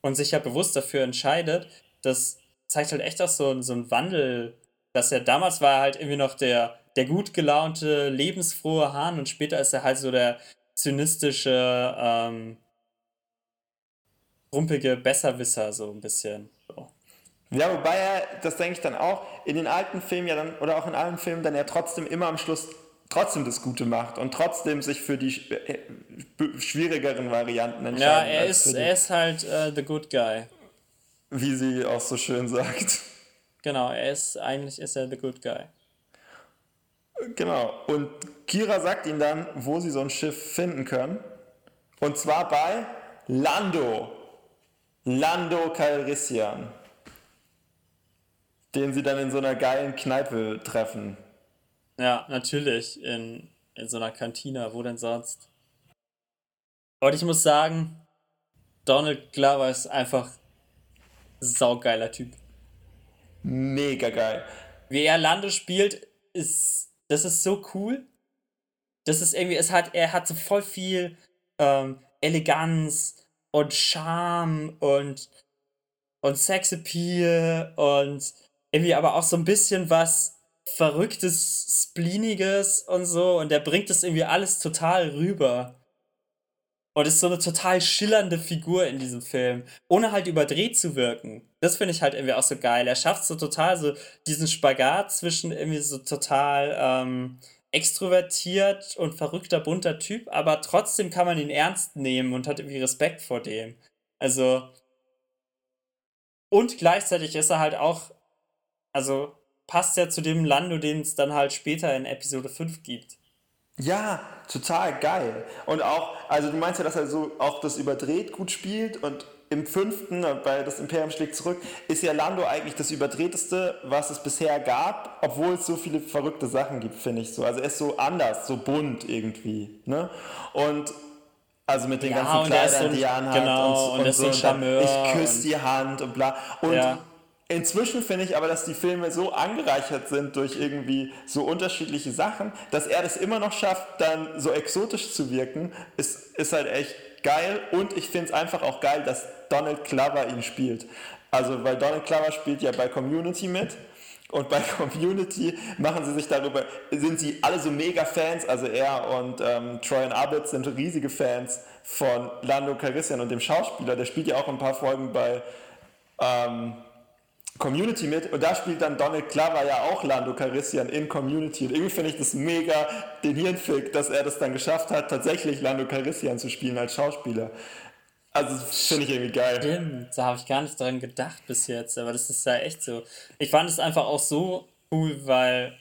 und sich ja bewusst dafür entscheidet, das zeigt halt echt auch so, so einen Wandel, dass er damals war halt irgendwie noch der, der gut gelaunte, lebensfrohe Hahn und später ist er halt so der zynistische, ähm, rumpelige Besserwisser, so ein bisschen. So. Ja, wobei er, das denke ich dann auch, in den alten Filmen ja dann, oder auch in allen Filmen dann ja trotzdem immer am Schluss trotzdem das Gute macht und trotzdem sich für die äh, schwierigeren Varianten entscheidet. Ja, er ist, er ist halt uh, the good guy. Wie sie auch so schön sagt. Genau, er ist, eigentlich ist er the good guy. Genau, und Kira sagt ihnen dann, wo sie so ein Schiff finden können. Und zwar bei Lando. Lando Calrissian, den sie dann in so einer geilen Kneipe treffen. Ja, natürlich, in, in so einer Kantine, wo denn sonst? Und ich muss sagen, Donald Glover ist einfach ein saugeiler Typ. Mega geil. Wie er Lando spielt, ist, das ist so cool. Das ist irgendwie, es hat, er hat so voll viel ähm, Eleganz, und Charme und, und Sexappeal und irgendwie aber auch so ein bisschen was Verrücktes, Spleeniges und so. Und der bringt das irgendwie alles total rüber. Und ist so eine total schillernde Figur in diesem Film, ohne halt überdreht zu wirken. Das finde ich halt irgendwie auch so geil. Er schafft so total so diesen Spagat zwischen irgendwie so total ähm, extrovertiert und verrückter, bunter Typ, aber trotzdem kann man ihn ernst nehmen und hat irgendwie Respekt vor dem. Also. Und gleichzeitig ist er halt auch. Also passt ja zu dem Lando, den es dann halt später in Episode 5 gibt. Ja, total geil. Und auch, also du meinst ja, dass er so auch das überdreht gut spielt und im fünften, bei Das Imperium schlägt zurück, ist ja Lando eigentlich das überdrehteste, was es bisher gab, obwohl es so viele verrückte Sachen gibt, finde ich so. Also er ist so anders, so bunt irgendwie. Ne? Und also mit den ja, ganzen Kleidern, so, die er anhat genau, und, und, und so. So Charmeur ich küsse die Hand und bla. Und ja. Inzwischen finde ich aber, dass die Filme so angereichert sind durch irgendwie so unterschiedliche Sachen, dass er das immer noch schafft, dann so exotisch zu wirken, ist, ist halt echt geil. Und ich finde es einfach auch geil, dass Donald Glover ihn spielt. Also, weil Donald Glover spielt ja bei Community mit. Und bei Community machen sie sich darüber, sind sie alle so mega Fans, also er und ähm, Troy Abitz sind riesige Fans von Lando Calrissian und dem Schauspieler, der spielt ja auch ein paar Folgen bei ähm, Community mit und da spielt dann Donald Glover ja auch Lando Calrissian in Community und irgendwie finde ich das mega den Hirnfick, dass er das dann geschafft hat, tatsächlich Lando Calrissian zu spielen als Schauspieler. Also finde ich irgendwie geil. Stimmt, da habe ich gar nicht dran gedacht bis jetzt, aber das ist ja echt so. Ich fand es einfach auch so cool, weil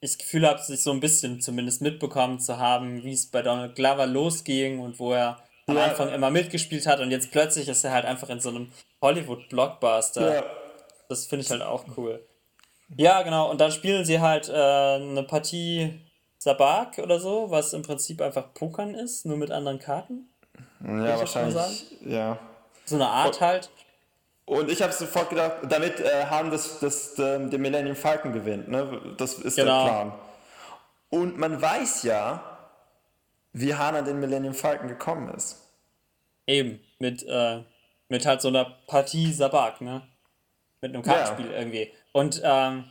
ich das Gefühl habe, sich so ein bisschen zumindest mitbekommen zu haben, wie es bei Donald Glover losging und wo er am ja. Anfang immer mitgespielt hat und jetzt plötzlich ist er halt einfach in so einem Hollywood-Blockbuster. Ja. Das finde ich halt auch cool. Ja, genau. Und dann spielen sie halt äh, eine Partie Sabak oder so, was im Prinzip einfach Pokern ist, nur mit anderen Karten. Ja, wahrscheinlich. Ja. So eine Art und, halt. Und ich habe sofort gedacht, damit äh, Han das, das, das, ähm, den Millennium Falcon gewinnt. Ne? Das ist genau. der Plan. Und man weiß ja, wie Han an den Millennium Falcon gekommen ist. Eben, mit, äh, mit halt so einer Partie Sabak, ne? Mit einem Kartenspiel ja. irgendwie. Und ähm,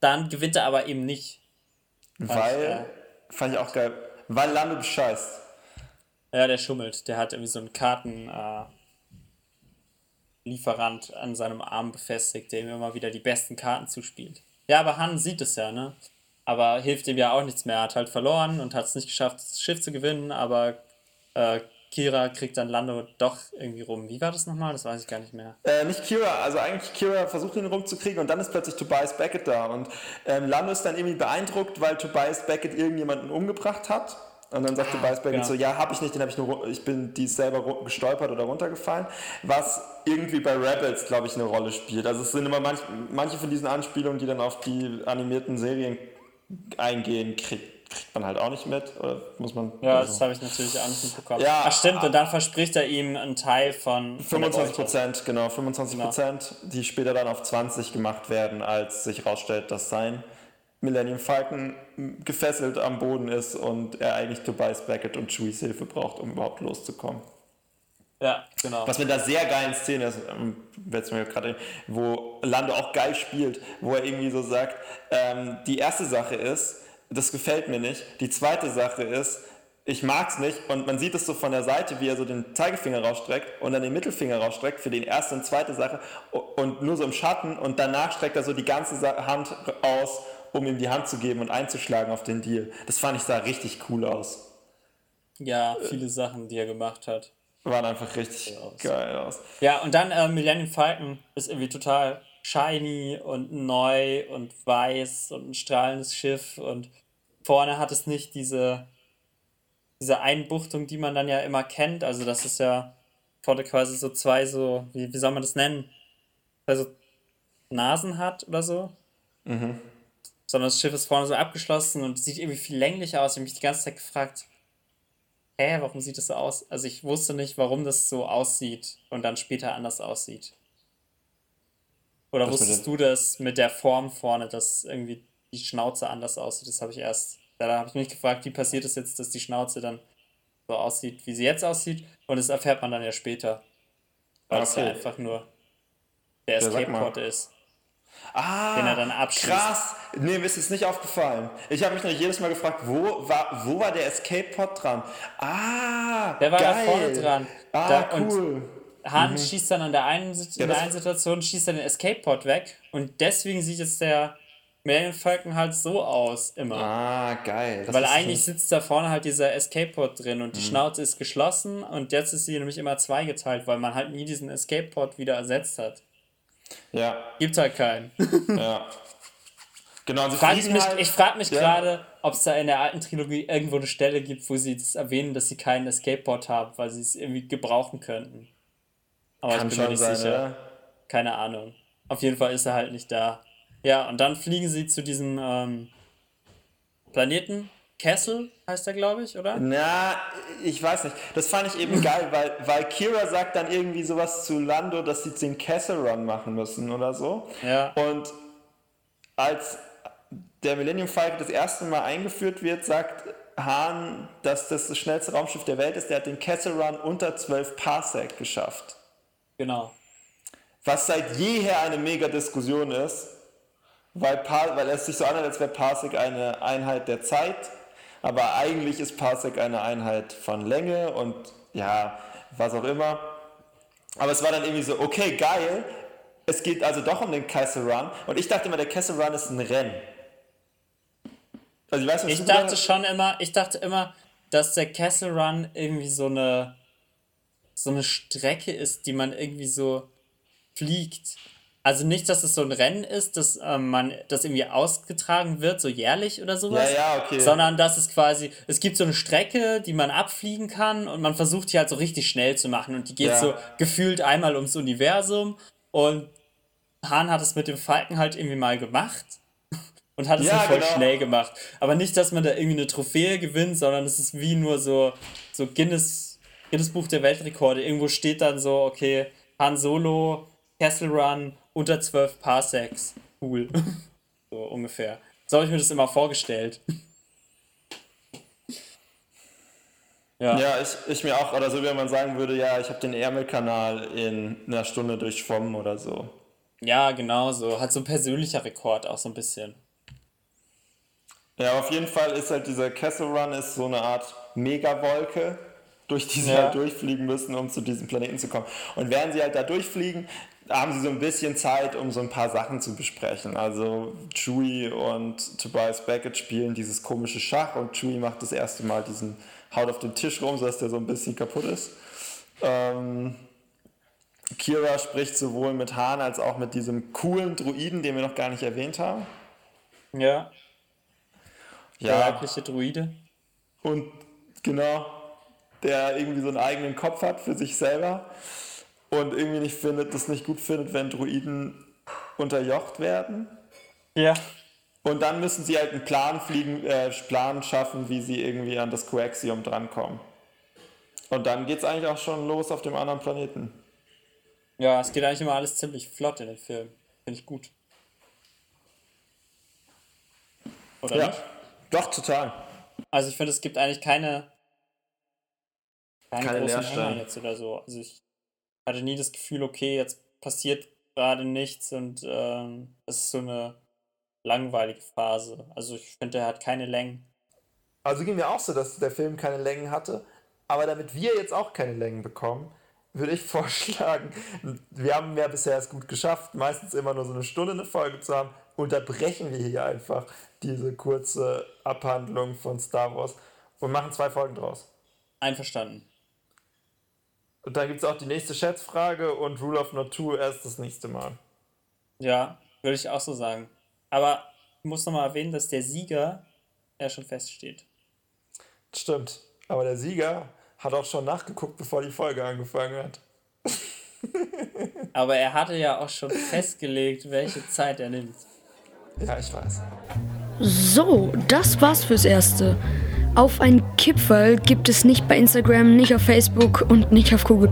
dann gewinnt er aber eben nicht. Weil, ich, äh, fand ich auch geil, weil Lando bescheißt. Ja, der schummelt. Der hat irgendwie so einen Kartenlieferant äh, an seinem Arm befestigt, der ihm immer wieder die besten Karten zuspielt. Ja, aber Han sieht es ja, ne? Aber hilft ihm ja auch nichts mehr. Er hat halt verloren und hat es nicht geschafft, das Schiff zu gewinnen, aber äh, Kira kriegt dann Lando doch irgendwie rum. Wie war das nochmal? Das weiß ich gar nicht mehr. Äh, nicht Kira, also eigentlich Kira versucht ihn rumzukriegen und dann ist plötzlich Tobias Beckett da. Und ähm, Lando ist dann irgendwie beeindruckt, weil Tobias Beckett irgendjemanden umgebracht hat. Und dann sagt ah, Beckett ja. so, ja, hab ich nicht, den habe ich nur, ich bin die selber gestolpert oder runtergefallen. Was irgendwie bei Rebels, glaube ich, eine Rolle spielt. Also es sind immer manch, manche von diesen Anspielungen, die dann auf die animierten Serien eingehen, kriegt kriegt man halt auch nicht mit, oder muss man. Ja, also. das habe ich natürlich auch nicht mitbekommen. Ja, Ach stimmt, und dann verspricht er ihm einen Teil von. 25 Prozent, genau, 25 Prozent, genau. die später dann auf 20 gemacht werden, als sich herausstellt, dass sein Millennium Falcon gefesselt am Boden ist und er eigentlich Tobias Beckett und Chewies Hilfe braucht, um überhaupt loszukommen. Ja, genau. Was mit einer sehr geilen Szene ist, ähm, mir gerade, wo Lando auch geil spielt, wo er irgendwie so sagt, ähm, die erste Sache ist, das gefällt mir nicht. Die zweite Sache ist, ich mag es nicht und man sieht es so von der Seite, wie er so den Zeigefinger rausstreckt und dann den Mittelfinger rausstreckt für die erste und zweite Sache und nur so im Schatten und danach streckt er so die ganze Hand aus, um ihm die Hand zu geben und einzuschlagen auf den Deal. Das fand ich sah richtig cool aus. Ja, viele Sachen, die er gemacht hat. Waren einfach richtig geil aus. Ja, und dann äh, Millennium Falcon ist irgendwie total shiny und neu und weiß und ein strahlendes Schiff und vorne hat es nicht diese, diese Einbuchtung, die man dann ja immer kennt. Also das ist ja vorne quasi so zwei so, wie, wie soll man das nennen? Also Nasen hat oder so. Mhm. Sondern das Schiff ist vorne so abgeschlossen und sieht irgendwie viel länglicher aus. Ich habe mich die ganze Zeit gefragt, hä, warum sieht das so aus? Also ich wusste nicht, warum das so aussieht und dann später anders aussieht. Oder Was wusstest du das mit der Form vorne, dass irgendwie die Schnauze anders aussieht? Das habe ich erst. Da habe ich mich gefragt, wie passiert es jetzt, dass die Schnauze dann so aussieht, wie sie jetzt aussieht. Und das erfährt man dann ja später. Weil okay. es ja einfach nur der Escape-Port ist. Ah, den er dann abschließt. krass. Nee, mir ist es nicht aufgefallen. Ich habe mich noch jedes Mal gefragt, wo war, wo war der Escape-Pod dran? Ah, Der war geil. da vorne dran. Ah, da, cool. Han mhm. schießt dann an der einen, ja, in der einen Situation, schießt dann den Escape-Pod weg und deswegen sieht jetzt der Falcon halt so aus, immer. Ah, geil. Das Weil eigentlich sitzt da vorne halt dieser Escape-Pod drin und die mhm. Schnauze ist geschlossen und jetzt ist sie nämlich immer zweigeteilt, weil man halt nie diesen Escape-Pod wieder ersetzt hat. Ja. Gibt halt keinen. ja. Genau, frag ich, mich, halt, ich frage mich ja. gerade, ob es da in der alten Trilogie irgendwo eine Stelle gibt, wo sie das erwähnen, dass sie keinen Escape-Pod haben, weil sie es irgendwie gebrauchen könnten. Aber Kann ich bin mir nicht sein, sicher. Ja. Keine Ahnung. Auf jeden Fall ist er halt nicht da. Ja, und dann fliegen sie zu diesem ähm, Planeten. Castle heißt er, glaube ich, oder? Na, ich weiß nicht. Das fand ich eben geil, weil, weil Kira sagt dann irgendwie sowas zu Lando, dass sie den Castle Run machen müssen oder so. Ja. Und als der Millennium Falcon das erste Mal eingeführt wird, sagt Hahn, dass das das schnellste Raumschiff der Welt ist. Der hat den Castle Run unter 12 Parsec geschafft. Genau. Was seit jeher eine mega Diskussion ist, weil, weil es sich so anhört, als wäre Parsec eine Einheit der Zeit, aber eigentlich ist Parsec eine Einheit von Länge und ja, was auch immer. Aber es war dann irgendwie so, okay, geil, es geht also doch um den Castle Run und ich dachte immer, der Castle Run ist ein Rennen. Also ich weiß, was ich dachte schon immer, ich dachte immer, dass der Castle Run irgendwie so eine so eine Strecke ist, die man irgendwie so fliegt. Also nicht, dass es so ein Rennen ist, dass ähm, man das irgendwie ausgetragen wird, so jährlich oder sowas. Ja, ja, okay. Sondern dass es quasi, es gibt so eine Strecke, die man abfliegen kann und man versucht die halt so richtig schnell zu machen und die geht ja. so gefühlt einmal ums Universum und Hahn hat es mit dem Falken halt irgendwie mal gemacht und hat es Ja, voll genau. schnell gemacht. Aber nicht, dass man da irgendwie eine Trophäe gewinnt, sondern es ist wie nur so, so Guinness, Guinness Buch der Weltrekorde. Irgendwo steht dann so, okay, Han Solo, Castle Run, unter 12 Parsecs. Cool. so ungefähr. So habe ich mir das immer vorgestellt. ja. Ja, ich, ich mir auch, oder so wie man sagen würde, ja, ich habe den Ärmelkanal in einer Stunde durchschwommen oder so. Ja, genau so. Hat so ein persönlicher Rekord auch so ein bisschen. Ja, auf jeden Fall ist halt dieser Castle Run ist so eine Art Megawolke, durch die sie Ja. halt durchfliegen müssen, um zu diesem Planeten zu kommen. Und während sie halt da durchfliegen, haben sie so ein bisschen Zeit, um so ein paar Sachen zu besprechen. Also Chewie und Tobias Beckett spielen dieses komische Schach und Chewie macht das erste Mal diesen Haut auf den Tisch rum, sodass der so ein bisschen kaputt ist. Ähm, Kira spricht sowohl mit Han als auch mit diesem coolen Druiden, den wir noch gar nicht erwähnt haben. Ja. Der Ja, weibliche Druide. Und genau, der irgendwie so einen eigenen Kopf hat für sich selber und irgendwie nicht findet, das nicht gut findet, wenn Druiden unterjocht werden. Ja. Und dann müssen sie halt einen Plan, fliegen, äh, Plan schaffen, wie sie irgendwie an das Coaxium drankommen. Und dann geht's eigentlich auch schon los auf dem anderen Planeten. Ja, es geht eigentlich immer alles ziemlich flott in den Film. Finde ich gut. Oder Ja, nicht? doch, total. Also ich finde, es gibt eigentlich keine, keine, Keine großen Leerstellen. Hänger jetzt oder so. Also ich hatte nie das Gefühl, okay, jetzt passiert gerade nichts und ähm, es ist so eine langweilige Phase. Also ich finde, er hat keine Längen. Also ging mir auch so, dass der Film keine Längen hatte. Aber damit wir jetzt auch keine Längen bekommen, würde ich vorschlagen, wir haben ja bisher es gut geschafft, meistens immer nur so eine Stunde eine Folge zu haben. Unterbrechen wir hier einfach diese kurze Abhandlung von Star Wars und machen zwei Folgen draus. Einverstanden. Und dann gibt es auch die nächste Schätzfrage und Rule of Not 2 erst das nächste Mal. Ja, würde ich auch so sagen. Aber ich muss nochmal erwähnen, dass der Sieger ja schon feststeht. Stimmt. Aber der Sieger hat auch schon nachgeguckt, bevor die Folge angefangen hat. Aber er hatte ja auch schon festgelegt, welche Zeit er nimmt. Ja, ich weiß. So, das war's fürs Erste. Auf ein Kipferl gibt es nicht bei Instagram, nicht auf Facebook und nicht auf Google+.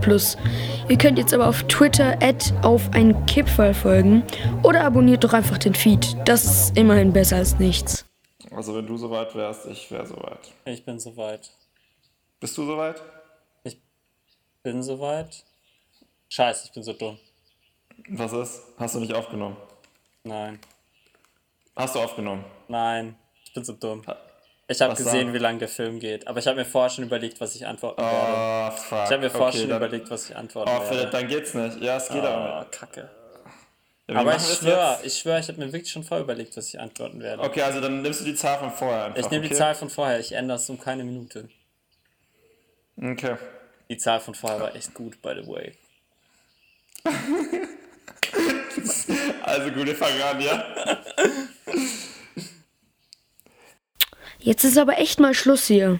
Ihr könnt jetzt aber auf Twitter at auf ein Kipferl folgen oder abonniert doch einfach den Feed. Das ist immerhin besser als nichts. Also wenn du soweit wärst, ich wäre soweit. Ich bin soweit. Bist du soweit? Bin soweit. Scheiße, ich bin so dumm. Was ist? Hast du nicht aufgenommen? Nein. Hast du aufgenommen? Nein, ich bin so dumm. Ich habe gesehen, dann? wie lang der Film geht, aber ich habe mir vorher schon überlegt, was ich antworten werde. Oh, fuck. Ich habe mir vorher Okay, schon dann- überlegt, was ich antworten Oh, Philipp, werde. dann geht's nicht. Ja, es geht aber Oh, nicht. kacke. Ja, Aber ich schwöre, ich schwöre, ich habe mir wirklich schon vorher überlegt, was ich antworten werde. Okay, also dann nimmst du die Zahl von vorher einfach. Ich nehme okay? die Zahl von vorher, ich ändere es um keine Minute. Okay. Die Zahl von vorher war echt gut, by the way. Also gut, wir fangen an, ja? Jetzt ist aber echt mal Schluss hier.